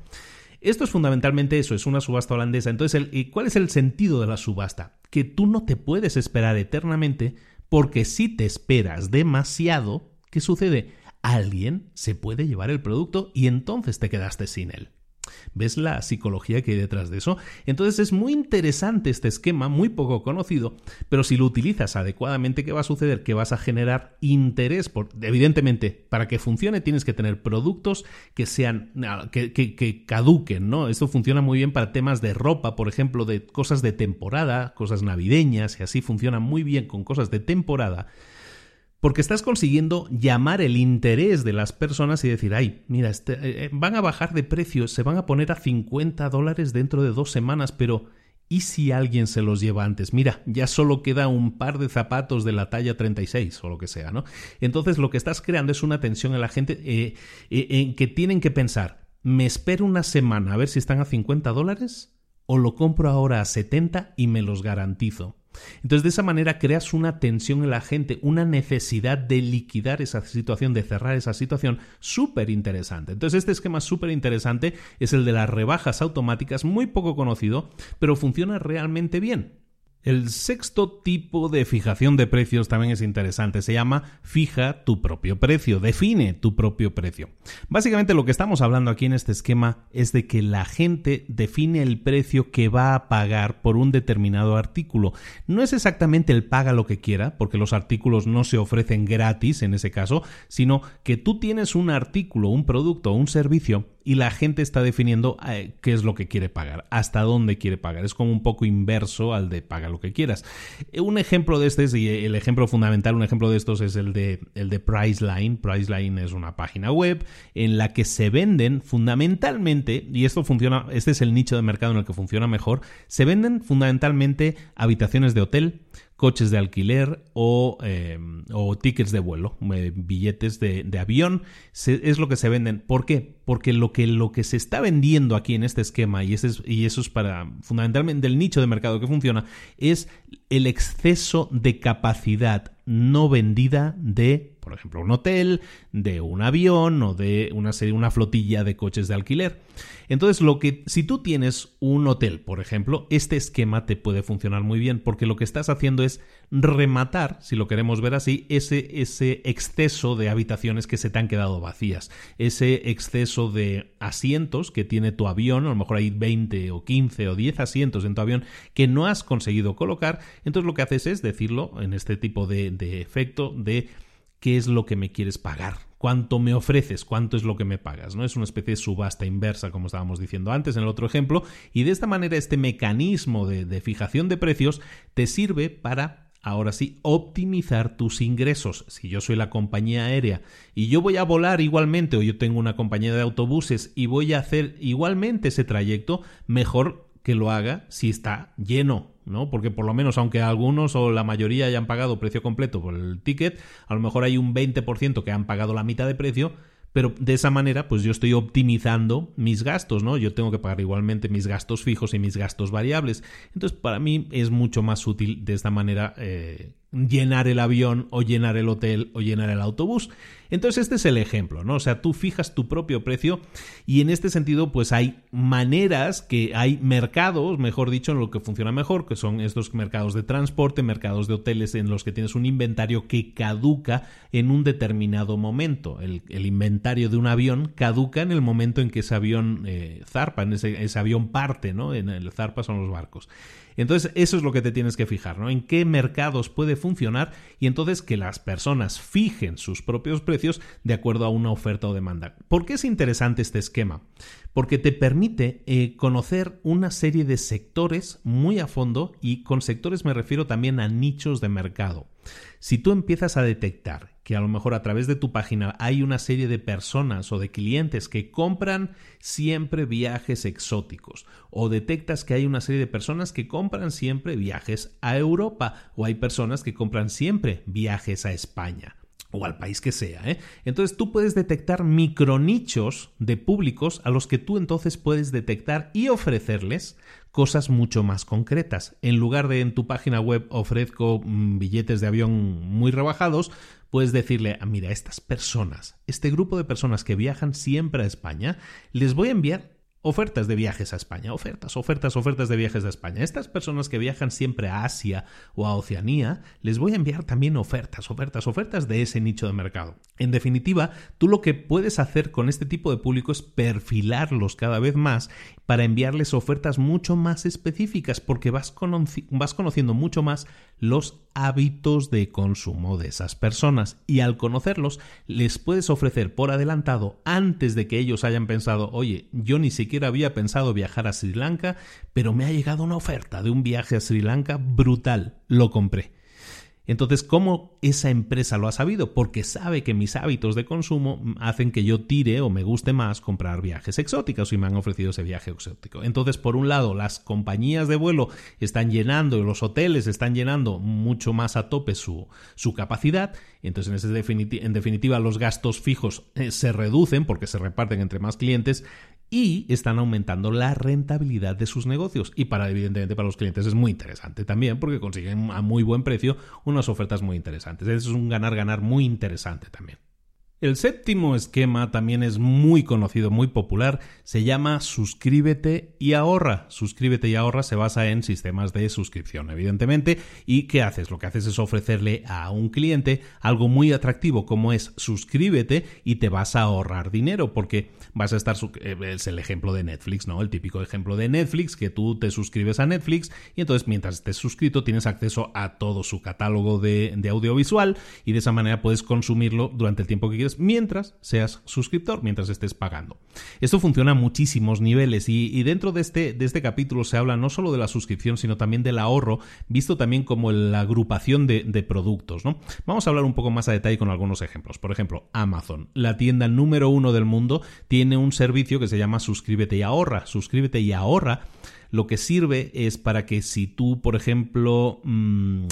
[SPEAKER 1] Esto es fundamentalmente eso, es una subasta holandesa. Entonces, ¿cuál es el sentido de la subasta? Que tú no te puedes esperar eternamente porque si te esperas demasiado, ¿qué sucede? Alguien se puede llevar el producto y entonces te quedaste sin él. ¿Ves la psicología que hay detrás de eso? Entonces es muy interesante este esquema, muy poco conocido, pero si lo utilizas adecuadamente, ¿qué va a suceder? Que vas a generar interés. Por, evidentemente, para que funcione tienes que tener productos que sean, que, que caduquen, ¿no? Esto funciona muy bien para temas de ropa, por ejemplo, de cosas de temporada, cosas navideñas, y así funciona muy bien con cosas de temporada porque estás consiguiendo llamar el interés de las personas y decir, ay, mira, este, eh, eh, van a bajar de precio, se van a poner a 50 dólares dentro de dos semanas, pero ¿y si alguien se los lleva antes? Mira, ya solo queda un par de zapatos de la talla 36 o lo que sea, ¿no? Entonces lo que estás creando es una tensión en la gente eh, en que tienen que pensar, ¿me espero una semana a ver si están a 50 dólares? ¿O lo compro ahora a 70 y me los garantizo? Entonces, de esa manera creas una tensión en la gente, una necesidad de liquidar esa situación, de cerrar esa situación, súper interesante. Entonces, este esquema súper interesante es el de las rebajas automáticas, muy poco conocido, pero funciona realmente bien.
[SPEAKER 2] El sexto tipo de fijación de precios también es interesante. Se llama fija tu propio precio, define tu propio precio. Básicamente lo que estamos hablando aquí en este esquema es de que la gente define el precio que va a pagar por un determinado artículo. No es exactamente el paga lo que quiera, porque los artículos no se ofrecen gratis en ese caso, sino que tú tienes un artículo, un producto un servicio y la gente está definiendo eh, qué es lo que quiere pagar, hasta dónde quiere pagar. Es como un poco inverso al de paga lo que quieras. Eh, un ejemplo de este, y el ejemplo fundamental, un ejemplo de estos es el de, el de Priceline. Priceline es una página web en la que se venden fundamentalmente, y esto funciona, este es el nicho de mercado en el que funciona mejor, se venden fundamentalmente habitaciones de hotel, coches de alquiler o, em, tickets de vuelo, eh, billetes de, avión, es lo que se venden. ¿Por qué? Porque lo que, lo que se está vendiendo aquí en este esquema, y, y eso es para fundamentalmente el nicho de mercado que funciona, es el exceso de capacidad no vendida de, por ejemplo, un hotel, de un avión o de una, serie, una flotilla de coches de alquiler. Entonces, lo que, si tú tienes un hotel, por ejemplo, este esquema te puede funcionar muy bien porque lo que estás haciendo es rematar, si lo queremos ver así, ese, ese exceso de habitaciones que se te han quedado vacías, ese exceso de asientos que tiene tu avión, a lo mejor hay 20 o 15 o 10 asientos en tu avión que no has conseguido colocar, entonces lo que haces es decirlo en este tipo de, de efecto de qué es lo que me quieres pagar, cuánto me ofreces, cuánto es lo que me pagas, ¿no? Es una especie de subasta inversa, como estábamos diciendo antes en el otro ejemplo, y de esta manera este mecanismo de, de fijación de precios te sirve para ahora sí, optimizar tus ingresos. Si yo soy la compañía aérea y yo voy a volar igualmente o yo tengo una compañía de autobuses y voy a hacer igualmente ese trayecto, mejor que lo haga si está lleno, ¿no? Porque por lo menos, aunque algunos o la mayoría hayan pagado precio completo por el ticket, a lo mejor hay un 20% que han pagado la mitad de precio, pero de esa manera, pues yo estoy optimizando mis gastos, ¿no? Yo tengo que pagar igualmente mis gastos fijos y mis gastos variables. Entonces, para mí es mucho más útil de esta manera eh, llenar el avión o llenar el hotel o llenar el autobús. Entonces este es el ejemplo, ¿no? O sea, tú fijas tu propio precio y en este sentido pues hay maneras que hay mercados, mejor dicho, en lo que funciona mejor, que son estos mercados de transporte, mercados de hoteles en los que tienes un inventario que caduca en un determinado momento. El, inventario de un avión caduca en el momento en que ese avión eh, zarpa, en ese, ese avión parte, ¿no? En el zarpa son los barcos. Entonces, eso es lo que te tienes que fijar, ¿no? En qué mercados puede funcionar y entonces que las personas fijen sus propios precios de acuerdo a una oferta o demanda. ¿Por qué es interesante este esquema? Porque te permite eh, conocer una serie de sectores muy a fondo y con sectores me refiero también a nichos de mercado. Si tú empiezas a detectar que a lo mejor a través de tu página hay una serie de personas o de clientes que compran siempre viajes exóticos o detectas que hay una serie de personas que compran siempre viajes a Europa o hay personas que compran siempre viajes a España o al país que sea. ¿eh? Entonces tú puedes detectar micronichos de públicos a los que tú entonces puedes detectar y ofrecerles cosas mucho más concretas. En lugar de en tu página web ofrezco mm, billetes de avión muy rebajados, puedes decirle, ah, mira, estas personas, este grupo de personas que viajan siempre a España, les voy a enviar Ofertas de viajes a España, ofertas, ofertas, ofertas de viajes a España. Estas personas que viajan siempre a Asia o a Oceanía, les voy a enviar también ofertas, ofertas, ofertas de ese nicho de mercado. En definitiva, tú lo que puedes hacer con este tipo de público es perfilarlos cada vez más para enviarles ofertas mucho más específicas porque vas, conociendo mucho más los hábitos de consumo de esas personas y al conocerlos les puedes ofrecer por adelantado antes de que ellos hayan pensado oye yo ni siquiera había pensado viajar a Sri Lanka pero me ha llegado una oferta de un viaje a Sri Lanka brutal lo compré entonces, ¿cómo esa empresa lo ha sabido? Porque sabe que mis hábitos de consumo hacen que yo tire o me guste más comprar viajes exóticos y me han ofrecido ese viaje exótico. Entonces, por un lado, las compañías de vuelo están llenando y los hoteles están llenando mucho más a tope su, su capacidad. Entonces, en, definitiva, los gastos fijos eh, se reducen porque se reparten entre más clientes y están aumentando la rentabilidad de sus negocios. Y para, evidentemente, para los clientes es muy interesante también porque consiguen a muy buen precio unas ofertas muy interesantes. Es un ganar-ganar muy interesante también.
[SPEAKER 1] El séptimo esquema también es muy conocido, muy popular, se llama suscríbete y ahorra. Suscríbete y ahorra se basa en sistemas de suscripción, evidentemente, y ¿qué haces? Lo que haces es ofrecerle a un cliente algo muy atractivo como es suscríbete y te vas a ahorrar dinero porque vas a estar eh, es el ejemplo de Netflix, ¿no? El típico ejemplo de Netflix que tú te suscribes a Netflix y entonces mientras estés suscrito tienes acceso a todo su catálogo de, audiovisual y de esa manera puedes consumirlo durante el tiempo que mientras seas suscriptor, mientras estés pagando. Esto funciona a muchísimos niveles y, dentro de este, de este capítulo se habla no solo de la suscripción, sino también del ahorro, visto también como la agrupación de, productos. ¿no? Vamos a hablar un poco más a detalle con algunos ejemplos. Por ejemplo, Amazon, la tienda número uno del mundo, tiene un servicio que se llama Suscríbete y ahorra. Suscríbete y ahorra lo que sirve es para que si tú, por ejemplo, mmm,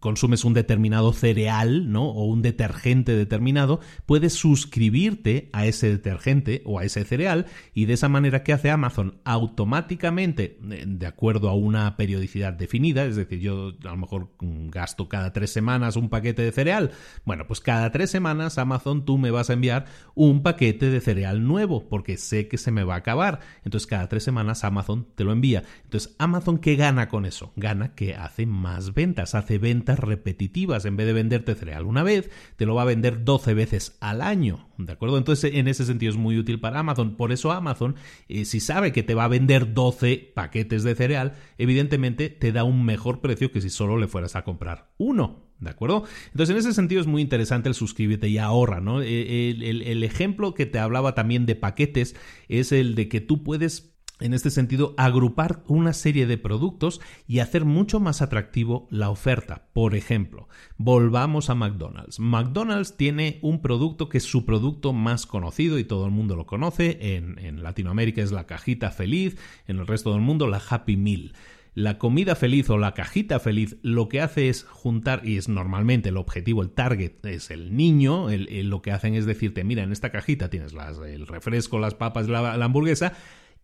[SPEAKER 1] consumes un determinado cereal, ¿no? O un detergente determinado, puedes suscribirte a ese detergente o a ese cereal y de esa manera que hace Amazon automáticamente, eh, de acuerdo a una periodicidad definida, es decir, yo a lo mejor mm, gasto cada tres semanas un paquete de cereal, bueno, pues cada tres semanas Amazon tú me vas a enviar un paquete de cereal nuevo porque sé que se me va a acabar, entonces cada tres semanas Amazon te lo envía. Entonces, Amazon, ¿qué gana con eso? Gana que hace más ventas, hace ventas repetitivas. En vez de venderte cereal una vez, te lo va a vender 12 veces al año. ¿De acuerdo? Entonces, en ese sentido es muy útil para Amazon. Por eso Amazon, eh, si sabe que te va a vender 12 paquetes de cereal, evidentemente te da un mejor precio que si solo le fueras a comprar uno. ¿De acuerdo? Entonces, en ese sentido es muy interesante el suscríbete y ahorra, ¿no? Eh, el ejemplo que te hablaba también de paquetes es el de que tú puedes en este sentido, agrupar una serie de productos y hacer mucho más atractivo la oferta. Por ejemplo, volvamos a McDonald's. McDonald's tiene un producto que es su producto más conocido y todo el mundo lo conoce. En, Latinoamérica es la cajita feliz, en el resto del mundo la Happy Meal. La comida feliz o la cajita feliz lo que hace es juntar, y es normalmente el objetivo, el target es el niño, lo que hacen es decirte, mira, en esta cajita tienes el refresco, las papas, la hamburguesa,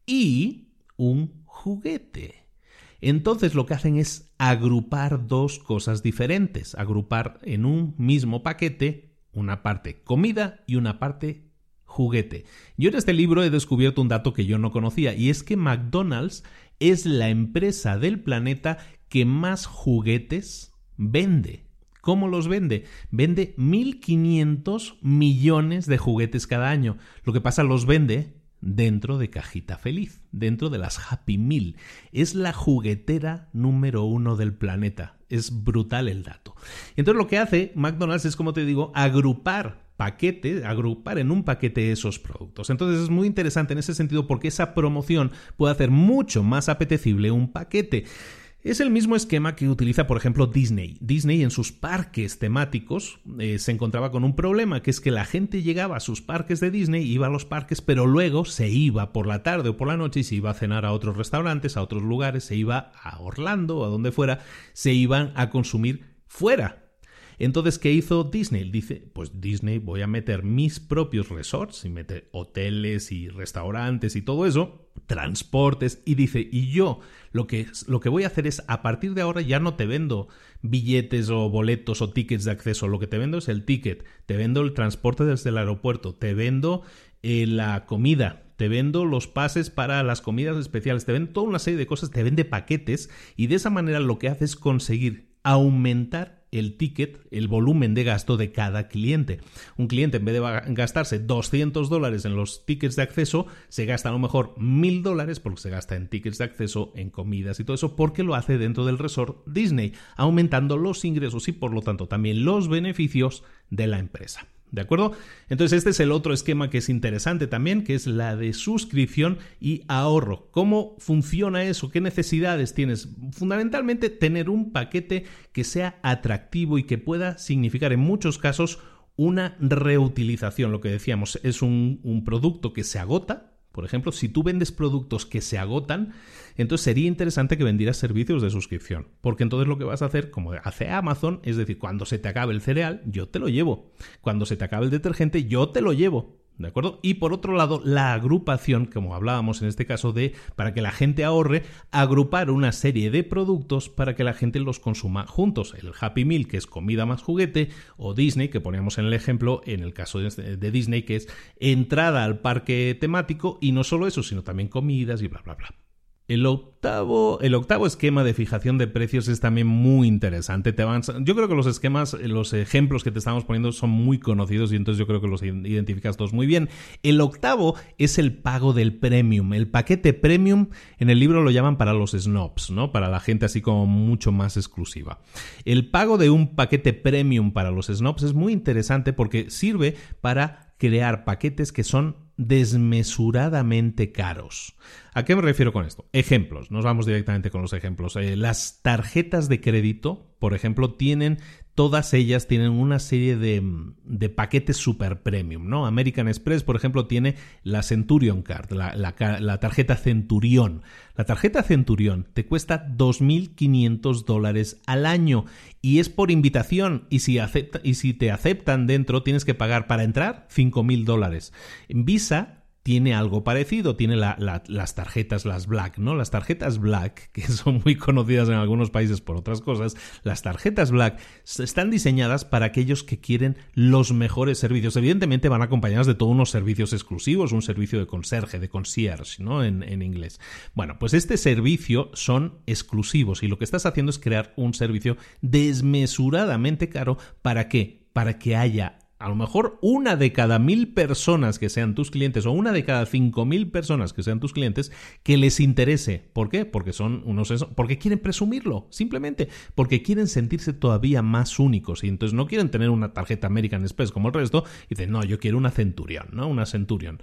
[SPEAKER 1] y un juguete. Entonces lo que hacen es agrupar dos cosas diferentes, agrupar en un mismo paquete una parte comida y una parte juguete. Yo en este libro he descubierto un dato que yo no conocía y es que McDonald's es la empresa del planeta que más juguetes vende. ¿Cómo los vende? Vende 1.500 millones de juguetes cada año. Lo que pasa, los vende dentro de Cajita Feliz, dentro de las Happy Meal. Es la juguetera número uno del planeta. Es brutal el dato. Entonces lo que hace McDonald's es, como te digo, agrupar paquetes, agrupar en un paquete esos productos. Entonces es muy interesante en ese sentido porque esa promoción puede hacer mucho más apetecible un paquete. Es el mismo esquema que utiliza, por ejemplo, Disney. Disney en sus parques temáticos eh, se encontraba con un problema, que es que la gente llegaba a sus parques de Disney, iba a los parques, pero luego se iba por la tarde o por la noche y se iba a cenar a otros restaurantes, a otros lugares, se iba a Orlando o a donde fuera, se iban a consumir fuera entonces, ¿qué hizo Disney? Dice, pues Disney voy a meter mis propios resorts y meter hoteles y restaurantes y todo eso, transportes, y dice, y yo lo que, lo que voy a hacer es, a partir de ahora ya no te vendo billetes o boletos o tickets de acceso, lo que te vendo es el ticket, te vendo el transporte desde el aeropuerto, te vendo eh, la comida, te vendo los pases para las comidas especiales, te vendo toda una serie de cosas, te vende paquetes y de esa manera lo que hace es conseguir aumentar el ticket, el volumen de gasto de cada cliente. Un cliente en vez de gastarse 200 dólares en los tickets de acceso, se gasta a lo mejor 1000 dólares porque se gasta en tickets de acceso, en comidas y todo eso, porque lo hace dentro del resort Disney, aumentando los ingresos y por lo tanto también los beneficios de la empresa. ¿De acuerdo? Entonces este es el otro esquema que es interesante también, que es la de suscripción y ahorro. ¿Cómo funciona eso? ¿Qué necesidades tienes? Fundamentalmente tener un paquete que sea atractivo y que pueda significar en muchos casos una reutilización. Lo que decíamos es un, un producto que se agota, por ejemplo, si tú vendes productos que se agotan, entonces sería interesante que vendieras servicios de suscripción, porque entonces lo que vas a hacer, como hace Amazon, es decir, cuando se te acabe el cereal, yo te lo llevo. Cuando se te acabe el detergente, yo te lo llevo.
[SPEAKER 2] ¿De acuerdo? Y por otro lado, la agrupación, como hablábamos en este caso, de para que la gente ahorre, agrupar una serie de productos para que la gente los consuma juntos. El Happy Meal, que es comida más juguete, o Disney, que poníamos en el ejemplo, en el caso de Disney, que es entrada al parque temático, y no solo eso, sino también comidas y bla, bla, bla. El octavo, el octavo esquema de fijación de precios es también muy interesante. Te yo creo que los esquemas, los ejemplos que te estamos poniendo son muy conocidos y entonces yo creo que los identificas todos muy bien. El octavo es el pago del premium. El paquete premium en el libro lo llaman para los snobs, ¿no? Para la gente así como mucho más exclusiva. El pago de un paquete premium para los snobs es muy interesante porque sirve para crear paquetes que son desmesuradamente caros. ¿A qué me refiero con esto? Ejemplos, nos vamos directamente con los ejemplos. Eh, las tarjetas de crédito, por ejemplo, tienen todas ellas tienen una serie de, de, paquetes super premium, ¿no? American Express, por ejemplo, tiene la Centurion Card, la, tarjeta Centurión. La tarjeta Centurión te cuesta 2.500 dólares al año y es por invitación y si, y si te aceptan dentro tienes que pagar para entrar 5.000 dólares. Visa tiene algo parecido, tiene las tarjetas, las Black, ¿no? Las tarjetas Black, [laughs] que son muy conocidas en algunos países por otras cosas, las tarjetas Black están diseñadas para aquellos que quieren los mejores servicios. Evidentemente van acompañadas de todos unos servicios exclusivos, un servicio de conserje, de concierge, ¿no? En, en inglés. Bueno, pues este servicio son exclusivos y lo que estás haciendo es crear un servicio desmesuradamente caro. ¿Para qué? Para que haya a lo mejor una de cada mil personas que sean tus clientes o una de cada cinco mil personas que sean tus clientes que les interese. ¿Por qué? Porque son unos porque quieren presumirlo, simplemente porque quieren sentirse todavía más únicos y entonces no quieren tener una tarjeta American Express como el resto y dicen, no, yo quiero una Centurion, ¿no? Una Centurion.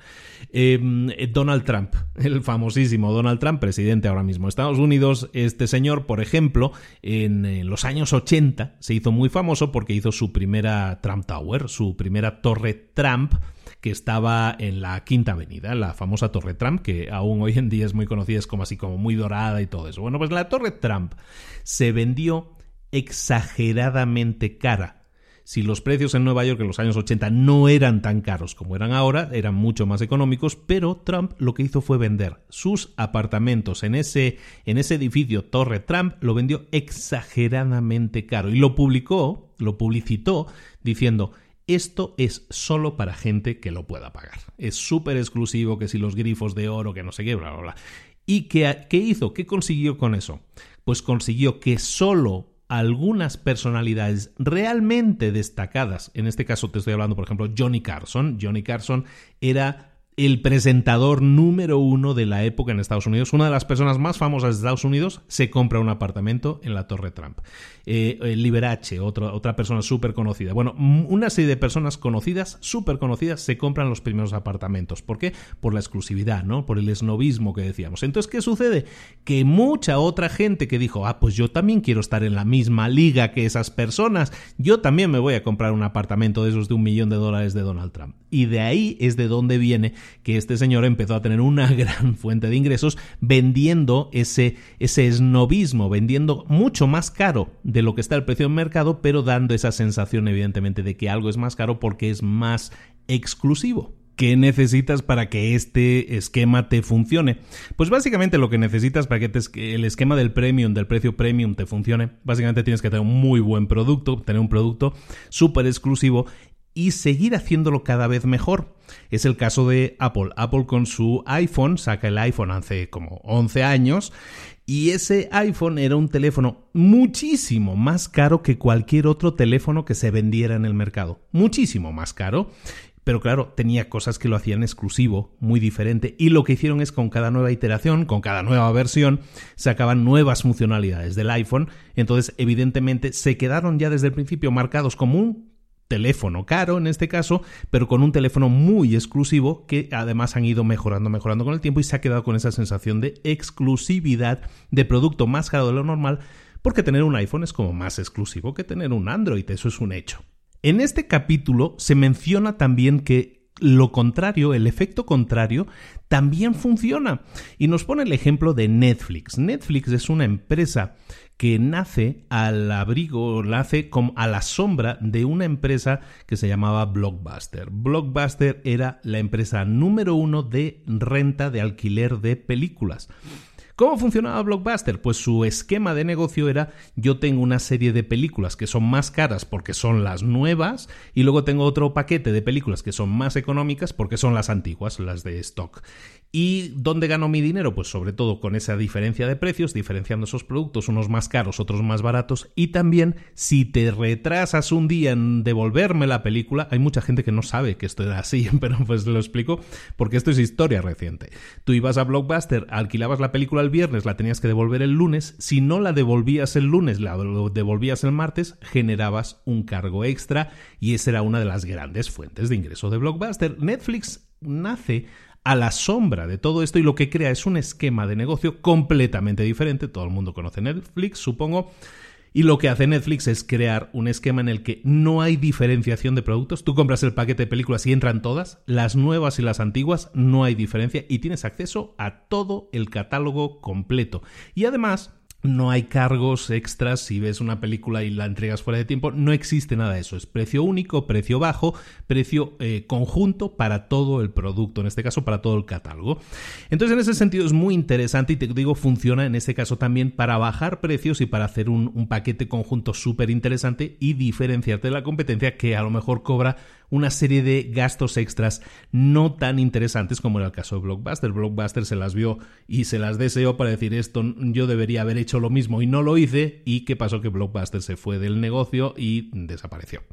[SPEAKER 2] Em, eh, Donald Trump, [laughs] el famosísimo Donald Trump, presidente ahora mismo de Estados Unidos, este señor, por ejemplo, en, los años 80 se hizo muy famoso porque hizo su primera Trump Tower, su su primera torre Trump que estaba en la Quinta Avenida, la famosa Torre Trump, que aún hoy en día es muy conocida, es como así como muy dorada y todo eso. Bueno, pues la Torre Trump se vendió exageradamente cara si los precios en Nueva York en los años 80 no eran tan caros como eran ahora, eran mucho más económicos, pero Trump lo que hizo fue vender sus apartamentos en ese, en ese edificio Torre Trump, lo vendió exageradamente caro y lo publicó, lo publicitó diciendo esto es solo para gente que lo pueda pagar. Es súper exclusivo, que si los grifos de oro, que no sé qué, bla, bla, bla. ¿Y qué, qué hizo? ¿Qué consiguió con eso? Pues consiguió que solo algunas personalidades realmente destacadas, en este caso te estoy hablando, por ejemplo, Johnny Carson. Johnny Carson era el presentador número uno de la época en Estados Unidos, una de las personas más famosas de Estados Unidos, se compra un apartamento en la Torre Trump. Eh, Liberace, otra, otra persona súper conocida. Bueno, una serie de personas conocidas, súper conocidas, se compran los primeros apartamentos. ¿Por qué? Por la exclusividad, ¿no? Por el esnovismo que decíamos. Entonces, ¿qué sucede? Que mucha otra gente que dijo, ah, pues yo también quiero estar en la misma liga que esas personas, yo también me voy a comprar un apartamento de esos de un millón de dólares de Donald Trump. Y de ahí es de donde viene que este señor empezó a tener una [laughs] gran fuente de ingresos vendiendo ese, ese esnovismo, vendiendo mucho más caro de lo que está el precio en mercado, pero dando esa sensación evidentemente de que algo es más caro porque es más exclusivo. ¿Qué necesitas para que este esquema te funcione? Pues básicamente lo que necesitas para que el esquema del premium, del precio premium te funcione, básicamente tienes que tener un muy buen producto, tener un producto súper exclusivo y seguir haciéndolo cada vez mejor. Es el caso de Apple. Apple con su iPhone, saca el iPhone hace como 11 años, y ese iPhone era un teléfono muchísimo más caro que cualquier otro teléfono que se vendiera en el mercado. Muchísimo más caro. Pero claro, tenía cosas que lo hacían exclusivo, muy diferente, y lo que hicieron es con cada nueva iteración, con cada nueva versión, sacaban nuevas funcionalidades del iPhone, entonces evidentemente se quedaron ya desde el principio marcados como un teléfono caro en este caso, pero con un teléfono muy exclusivo que además han ido mejorando, mejorando con el tiempo y se ha quedado con esa sensación de exclusividad de producto más caro de lo normal, porque tener un iPhone es como más exclusivo que tener un Android, eso es un hecho. En este capítulo se menciona también que lo contrario, el efecto contrario, también funciona. Y nos pone el ejemplo de Netflix. Netflix es una empresa que nace al abrigo, nace como a la sombra de una empresa que se llamaba Blockbuster. Blockbuster era la empresa número uno de renta de alquiler de películas. ¿Cómo funcionaba Blockbuster? Pues su esquema de negocio era yo tengo una serie de películas que son más caras porque son las nuevas y luego tengo otro paquete de películas que son más económicas porque son las antiguas, las de stock. ¿Y dónde gano mi dinero? Pues sobre todo con esa diferencia de precios, diferenciando esos productos, unos más caros, otros más baratos. Y también, si te retrasas un día en devolverme la película, hay mucha gente que no sabe que esto era así, [laughs] pero pues lo explico porque esto es historia reciente. Tú ibas a Blockbuster, alquilabas la película el viernes, la tenías que devolver el lunes. Si no la devolvías el lunes, la devolvías el martes, generabas un cargo extra y esa era una de las grandes fuentes de ingreso de Blockbuster. Netflix nace a la sombra de todo esto y lo que crea es un esquema de negocio completamente diferente. Todo el mundo conoce Netflix, supongo. Y lo que hace Netflix es crear un esquema en el que no hay diferenciación de productos. Tú compras el paquete de películas y entran todas, las nuevas y las antiguas, no hay diferencia y tienes acceso a todo el catálogo completo. Y además, no hay cargos extras si ves una película y la entregas fuera de tiempo, no existe nada de eso, es precio único, precio bajo, precio eh, conjunto para todo el producto, en este caso para todo el catálogo. Entonces en ese sentido es muy interesante y te digo, funciona en este caso también para bajar precios y para hacer un, un paquete conjunto súper interesante y diferenciarte de la competencia que a lo mejor cobra una serie de gastos extras no tan interesantes como era el caso de Blockbuster. Blockbuster se las vio y se las deseó para decir esto yo debería haber hecho lo mismo y no lo hice y qué pasó que Blockbuster se fue del negocio y desapareció.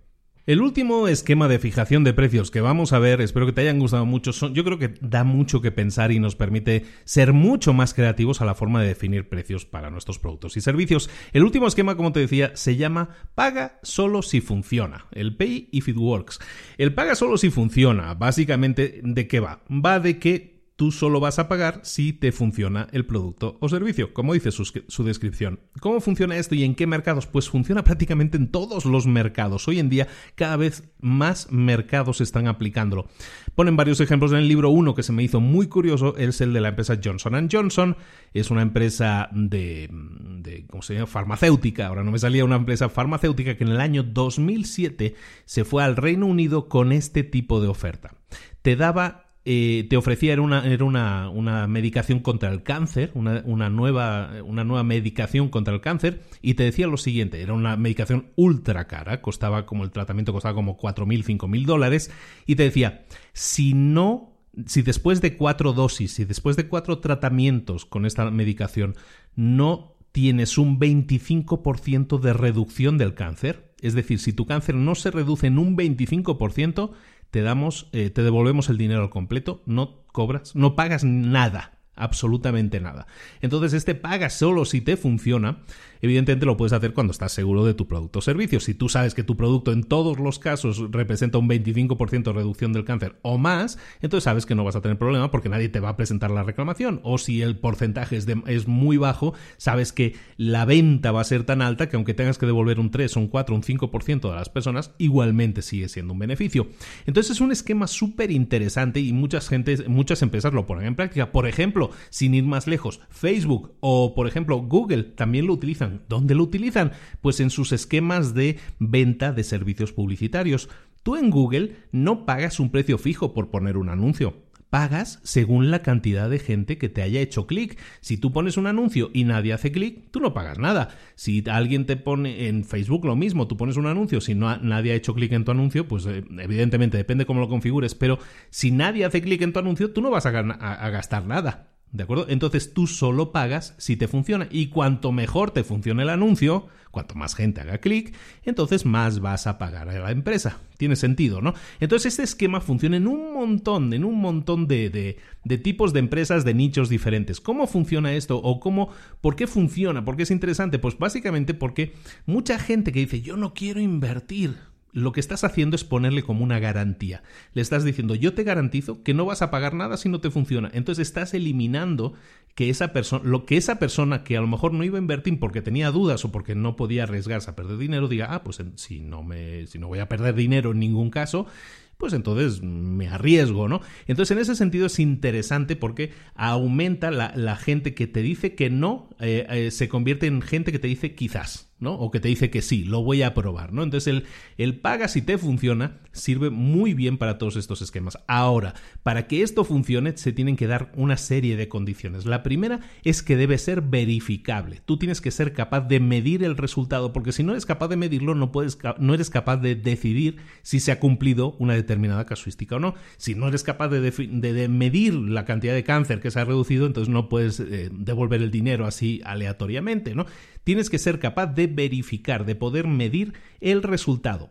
[SPEAKER 2] El último esquema de fijación de precios que vamos a ver, espero que te hayan gustado mucho, yo creo que da mucho que pensar y nos permite ser mucho más creativos a la forma de definir precios para nuestros productos y servicios. El último esquema, como te decía, se llama paga solo si funciona, el pay if it works. El paga solo si funciona, básicamente, ¿de qué va? Va de que tú solo vas a pagar si te funciona el producto o servicio, como dice su, descripción. ¿Cómo funciona esto y en qué mercados? Pues funciona prácticamente en todos los mercados. Hoy en día cada vez más mercados están aplicándolo. Ponen varios ejemplos en el libro. Uno que se me hizo muy curioso es el de la empresa Johnson Johnson. Es una empresa de, de ¿cómo se llama? farmacéutica. Ahora no me salía una empresa farmacéutica que en el año 2007 se fue al Reino Unido con este tipo de oferta. Te daba eh, te ofrecía era, una, era una, una, medicación contra el cáncer, una, una, nueva, una nueva medicación contra el cáncer, y te decía lo siguiente, era una medicación ultra cara, costaba como el tratamiento costaba como 4.000, 5.000 dólares, y te decía, si no, si después de cuatro dosis, si después de cuatro tratamientos con esta medicación no tienes un 25% de reducción del cáncer, es decir, si tu cáncer no se reduce en un 25%, te damos, eh, te devolvemos el dinero al completo, no cobras, no pagas nada absolutamente nada. Entonces, este paga solo si te funciona. Evidentemente lo puedes hacer cuando estás seguro de tu producto o servicio. Si tú sabes que tu producto en todos los casos representa un 25% de reducción del cáncer o más, entonces sabes que no vas a tener problema porque nadie te va a presentar la reclamación. O si el porcentaje es, es muy bajo, sabes que la venta va a ser tan alta que aunque tengas que devolver un 3, un 4, un 5% de las personas, igualmente sigue siendo un beneficio. Entonces es un esquema súper interesante y muchas, gentes, muchas empresas lo ponen en práctica. Por ejemplo, sin ir más lejos, Facebook o, por ejemplo, Google también lo utilizan. ¿Dónde lo utilizan? Pues en sus esquemas de venta de servicios publicitarios. Tú en Google no pagas un precio fijo por poner un anuncio pagas según la cantidad de gente que te haya hecho clic. Si tú pones un anuncio y nadie hace clic, tú no pagas nada. Si alguien te pone en Facebook lo mismo, tú pones un anuncio, si no, nadie ha hecho clic en tu anuncio, pues eh, evidentemente depende cómo lo configures, pero si nadie hace clic en tu anuncio, tú no vas a gastar nada. ¿De acuerdo? Entonces tú solo pagas si te funciona. Y cuanto mejor te funcione el anuncio, cuanto más gente haga clic, entonces más vas a pagar a la empresa. Tiene sentido, ¿no? Entonces este esquema funciona en un montón, en un montón de, de, tipos de empresas, de nichos diferentes. ¿Cómo funciona esto? ¿O cómo, por qué funciona? ¿Por qué es interesante? Pues básicamente porque mucha gente que dice, yo no quiero invertir lo que estás haciendo es ponerle como una garantía. Le estás diciendo, yo te garantizo que no vas a pagar nada si no te funciona. Entonces estás eliminando que esa persona, lo que esa persona que a lo mejor no iba a invertir porque tenía dudas o porque no podía arriesgarse a perder dinero, diga, ah, pues si no me, si no voy a perder dinero en ningún caso, pues entonces me arriesgo, ¿no? Entonces, en ese sentido es interesante porque aumenta la, gente que te dice que no, eh, eh, se convierte en gente que te dice quizás. ¿No? O que te dice que sí, lo voy a probar, ¿no? Entonces el, el paga si te funciona sirve muy bien para todos estos esquemas. Ahora, para que esto funcione se tienen que dar una serie de condiciones. La primera es que debe ser verificable. Tú tienes que ser capaz de medir el resultado, porque si no eres capaz de medirlo, no, puedes, no eres capaz de decidir si se ha cumplido una determinada casuística o no. Si no eres capaz de, de, medir la cantidad de cáncer que se ha reducido, entonces no puedes eh, devolver el dinero así aleatoriamente, ¿no? Tienes que ser capaz de verificar, de poder medir el resultado.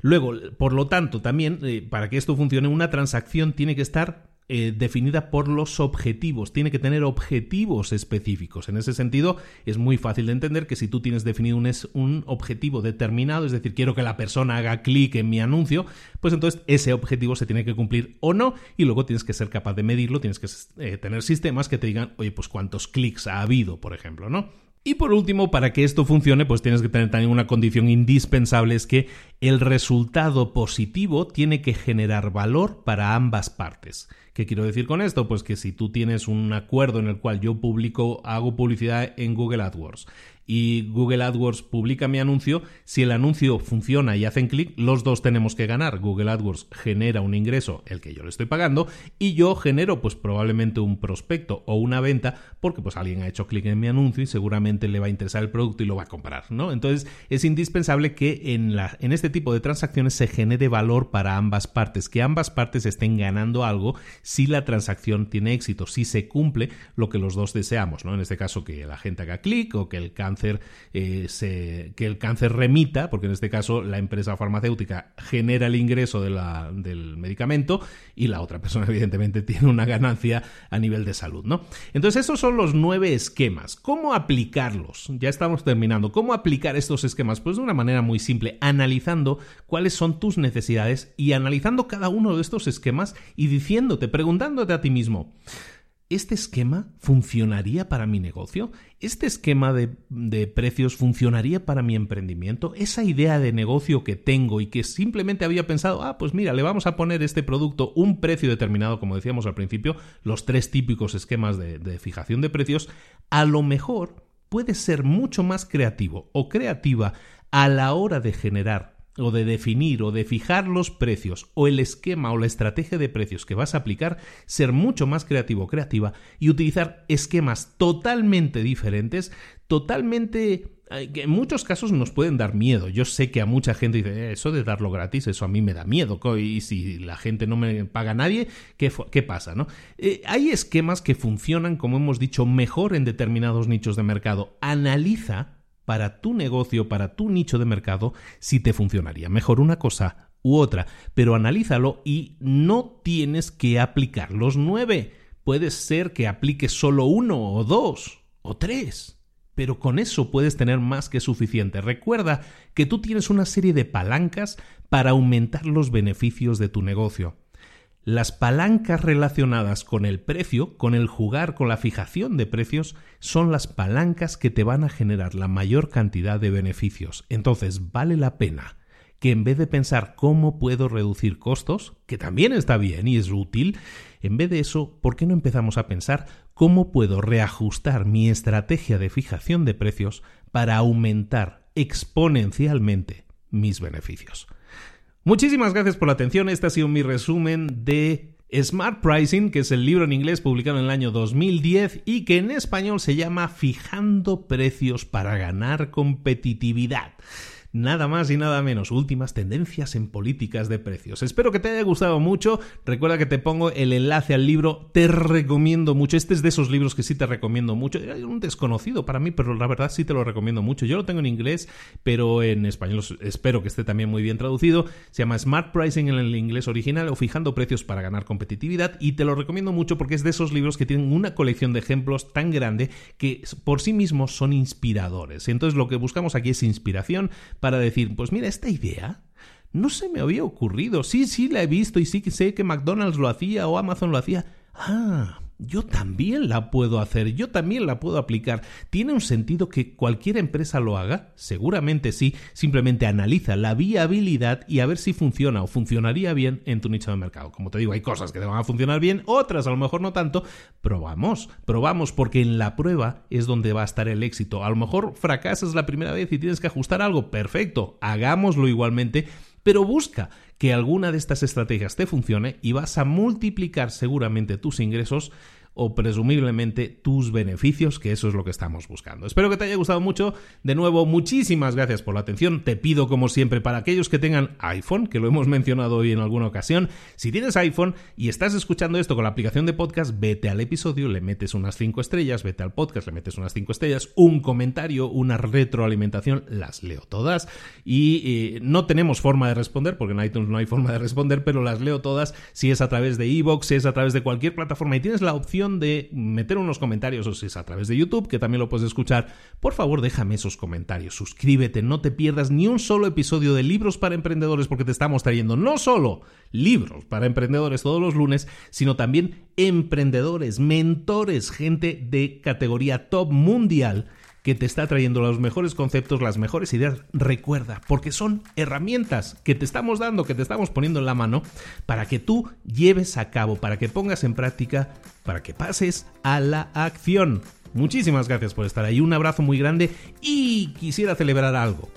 [SPEAKER 2] Luego, por lo tanto, también eh, para que esto funcione, una transacción tiene que estar eh, definida por los objetivos, tiene que tener objetivos específicos. En ese sentido, es muy fácil de entender que si tú tienes definido un, objetivo determinado, es decir, quiero que la persona haga clic en mi anuncio, pues entonces ese objetivo se tiene que cumplir o no, y luego tienes que ser capaz de medirlo, tienes que eh, tener sistemas que te digan, oye, pues cuántos clics ha habido, por ejemplo, ¿no? Y por último, para que esto funcione, pues tienes que tener también una condición indispensable, es que el resultado positivo tiene que generar valor para ambas partes. ¿Qué quiero decir con esto? Pues que si tú tienes un acuerdo en el cual yo publico, hago publicidad en Google AdWords y Google AdWords publica mi anuncio, si el anuncio funciona y hacen clic, los dos tenemos que ganar. Google AdWords genera un ingreso, el que yo le estoy pagando, y yo genero pues probablemente un prospecto o una venta porque pues alguien ha hecho clic en mi anuncio y seguramente le va a interesar el producto y lo va a comprar, ¿no? Entonces es indispensable que en, la, en este tipo de transacciones se genere valor para ambas partes, que ambas partes estén ganando algo si la transacción tiene éxito, si se cumple lo que los dos deseamos, ¿no? En este caso que la gente haga clic o que el eh, que el cáncer remita, porque en este caso la empresa farmacéutica genera el ingreso del medicamento y la otra persona [laughs] evidentemente tiene una ganancia a nivel de salud, ¿no? Entonces esos son los nueve esquemas. ¿Cómo aplicarlos? Ya estamos terminando. ¿Cómo aplicar estos esquemas? Pues de una manera muy simple, analizando cuáles son tus necesidades y analizando cada uno de estos esquemas y diciéndote, preguntándote a ti mismo, ¿Este esquema funcionaría para mi negocio? ¿Este esquema de, precios funcionaría para mi emprendimiento? Esa idea de negocio que tengo y que simplemente había pensado, ah, pues mira, le vamos a poner este producto un precio determinado, como decíamos al principio, los tres típicos esquemas de, fijación de precios, a lo mejor puede ser mucho más creativo o creativa a la hora de generar o de definir o de fijar los precios o el esquema o la estrategia de precios que vas a aplicar, ser mucho más creativo o creativa y utilizar esquemas totalmente diferentes, totalmente que en muchos casos nos pueden dar miedo. Yo sé que a mucha gente dice, eh, eso de darlo gratis, eso a mí me da miedo. Y si la gente no me paga a nadie, ¿qué, qué pasa? ¿no? Eh, hay esquemas que funcionan, como hemos dicho, mejor en determinados nichos de mercado. Analiza para tu negocio, para tu nicho de mercado, si te funcionaría mejor una cosa u otra. Pero analízalo y no tienes que aplicar los nueve. Puede ser que apliques solo uno o dos o tres. Pero con eso puedes tener más que suficiente. Recuerda que tú tienes una serie de palancas para aumentar los beneficios de tu negocio. Las palancas relacionadas con el precio, con el jugar con la fijación de precios, son las palancas que te van a generar la mayor cantidad de beneficios. Entonces, vale la pena que en vez de pensar cómo puedo reducir costos, que también está bien y es útil, en vez de eso, ¿por qué no empezamos a pensar cómo puedo reajustar mi estrategia de fijación de precios para aumentar exponencialmente mis beneficios? Muchísimas gracias por la atención. Este ha sido mi resumen de Smart Pricing, que es el libro en inglés publicado en el año 2010 y que en español se llama Fijando precios para ganar competitividad nada más y nada menos, últimas tendencias en políticas de precios. Espero que te haya gustado mucho. Recuerda que te pongo el enlace al libro, te recomiendo mucho. Este es de esos libros que sí te recomiendo mucho. Hay un desconocido para mí, pero la verdad sí te lo recomiendo mucho. Yo lo tengo en inglés, pero en español espero que esté también muy bien traducido. Se llama Smart Pricing en el inglés original o Fijando precios para ganar competitividad y te lo recomiendo mucho porque es de esos libros que tienen una colección de ejemplos tan grande que por sí mismos son inspiradores. Entonces lo que buscamos aquí es inspiración decir, pues mira, esta idea no se me había ocurrido. Sí, sí, la he visto y sí que sé que McDonald's lo hacía o Amazon lo hacía. Ah, yo también la puedo hacer, yo también la puedo aplicar. ¿Tiene un sentido que cualquier empresa lo haga? Seguramente sí, simplemente analiza la viabilidad y a ver si funciona o funcionaría bien en tu nicho de mercado. Como te digo, hay cosas que te van a funcionar bien, otras a lo mejor no tanto. Probamos, probamos porque en la prueba es donde va a estar el éxito. A lo mejor fracasas la primera vez y tienes que ajustar algo, perfecto, hagámoslo igualmente pero busca que alguna de estas estrategias te funcione y vas a multiplicar seguramente tus ingresos o presumiblemente tus beneficios, que eso es lo que estamos buscando. Espero que te haya gustado mucho. De nuevo, muchísimas gracias por la atención. Te pido, como siempre, para aquellos que tengan iPhone, que lo hemos [laughs] mencionado hoy en alguna ocasión, si tienes iPhone y estás escuchando esto con la aplicación de podcast, vete al episodio, le metes unas 5 estrellas, vete al podcast, le metes unas 5 estrellas, un comentario, una retroalimentación, las leo todas y eh, no tenemos forma de responder, porque en iTunes no hay forma de responder, pero las leo todas si es a través de iVoox, si es a través de cualquier plataforma y tienes la opción de meter unos comentarios o si es a través de YouTube, que también lo puedes escuchar, por favor déjame esos comentarios, suscríbete, no te pierdas ni un solo episodio de Libros para Emprendedores porque te estamos trayendo no solo libros para emprendedores todos los lunes, sino también emprendedores, mentores, gente de categoría top mundial que te está trayendo los mejores conceptos, las mejores ideas. Recuerda, porque son herramientas que te estamos dando, que te estamos poniendo en la mano para que tú lleves a cabo, para que pongas en práctica, para que pases a la acción. Muchísimas gracias por estar ahí, un abrazo muy grande y quisiera celebrar algo.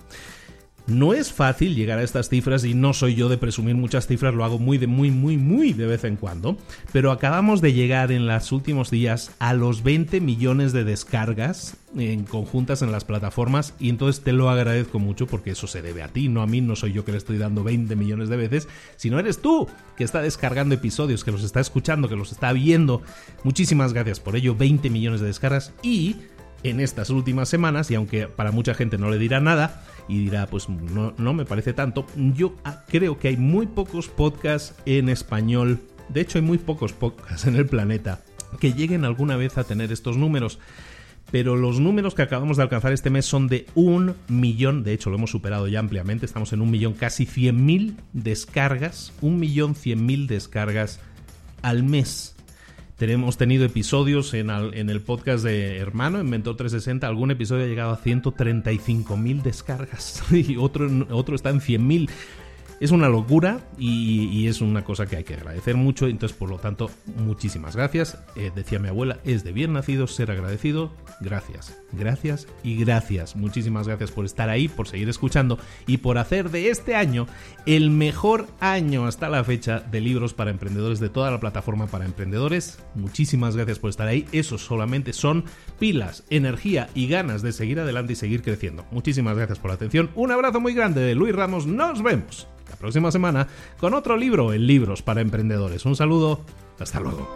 [SPEAKER 2] No es fácil llegar a estas cifras y no soy yo de presumir muchas cifras, lo hago muy de muy muy muy de vez en cuando, pero acabamos de llegar en los últimos días a los 20 millones de descargas en conjuntas en las plataformas y entonces te lo agradezco mucho porque eso se debe a ti, no a mí, no soy yo que le estoy dando 20 millones de veces, sino eres tú que está descargando episodios, que los está escuchando, que los está viendo. Muchísimas gracias por ello, 20 millones de descargas y en estas últimas semanas, y aunque para mucha gente no le dirá nada, y dirá, pues no, no me parece tanto, yo ah, creo que hay muy pocos podcasts en español, de hecho hay muy pocos podcasts en el planeta que lleguen alguna vez a tener estos números. Pero los números que acabamos de alcanzar este mes son de un millón, de hecho lo hemos superado ya ampliamente, estamos en un millón, casi 100.000 descargas, un millón 100.000 descargas al mes tenemos tenido episodios en, el podcast de Hermano, en Mentor 360. Algún episodio ha llegado a 135 mil descargas [laughs] y otro, otro está en 100 mil es una locura y, es una cosa que hay que agradecer mucho. Entonces, por lo tanto, muchísimas gracias. Eh, decía mi abuela, es de bien nacido ser agradecido. Gracias, gracias y gracias. Muchísimas gracias por estar ahí, por seguir escuchando y por hacer de este año el mejor año hasta la fecha de libros para emprendedores de toda la plataforma para emprendedores. Muchísimas gracias por estar ahí. Eso solamente son pilas, energía y ganas de seguir adelante y seguir creciendo. Muchísimas gracias por la atención. Un abrazo muy grande de Luis Ramos. Nos vemos la próxima semana con otro libro en Libros para Emprendedores. Un saludo, hasta luego.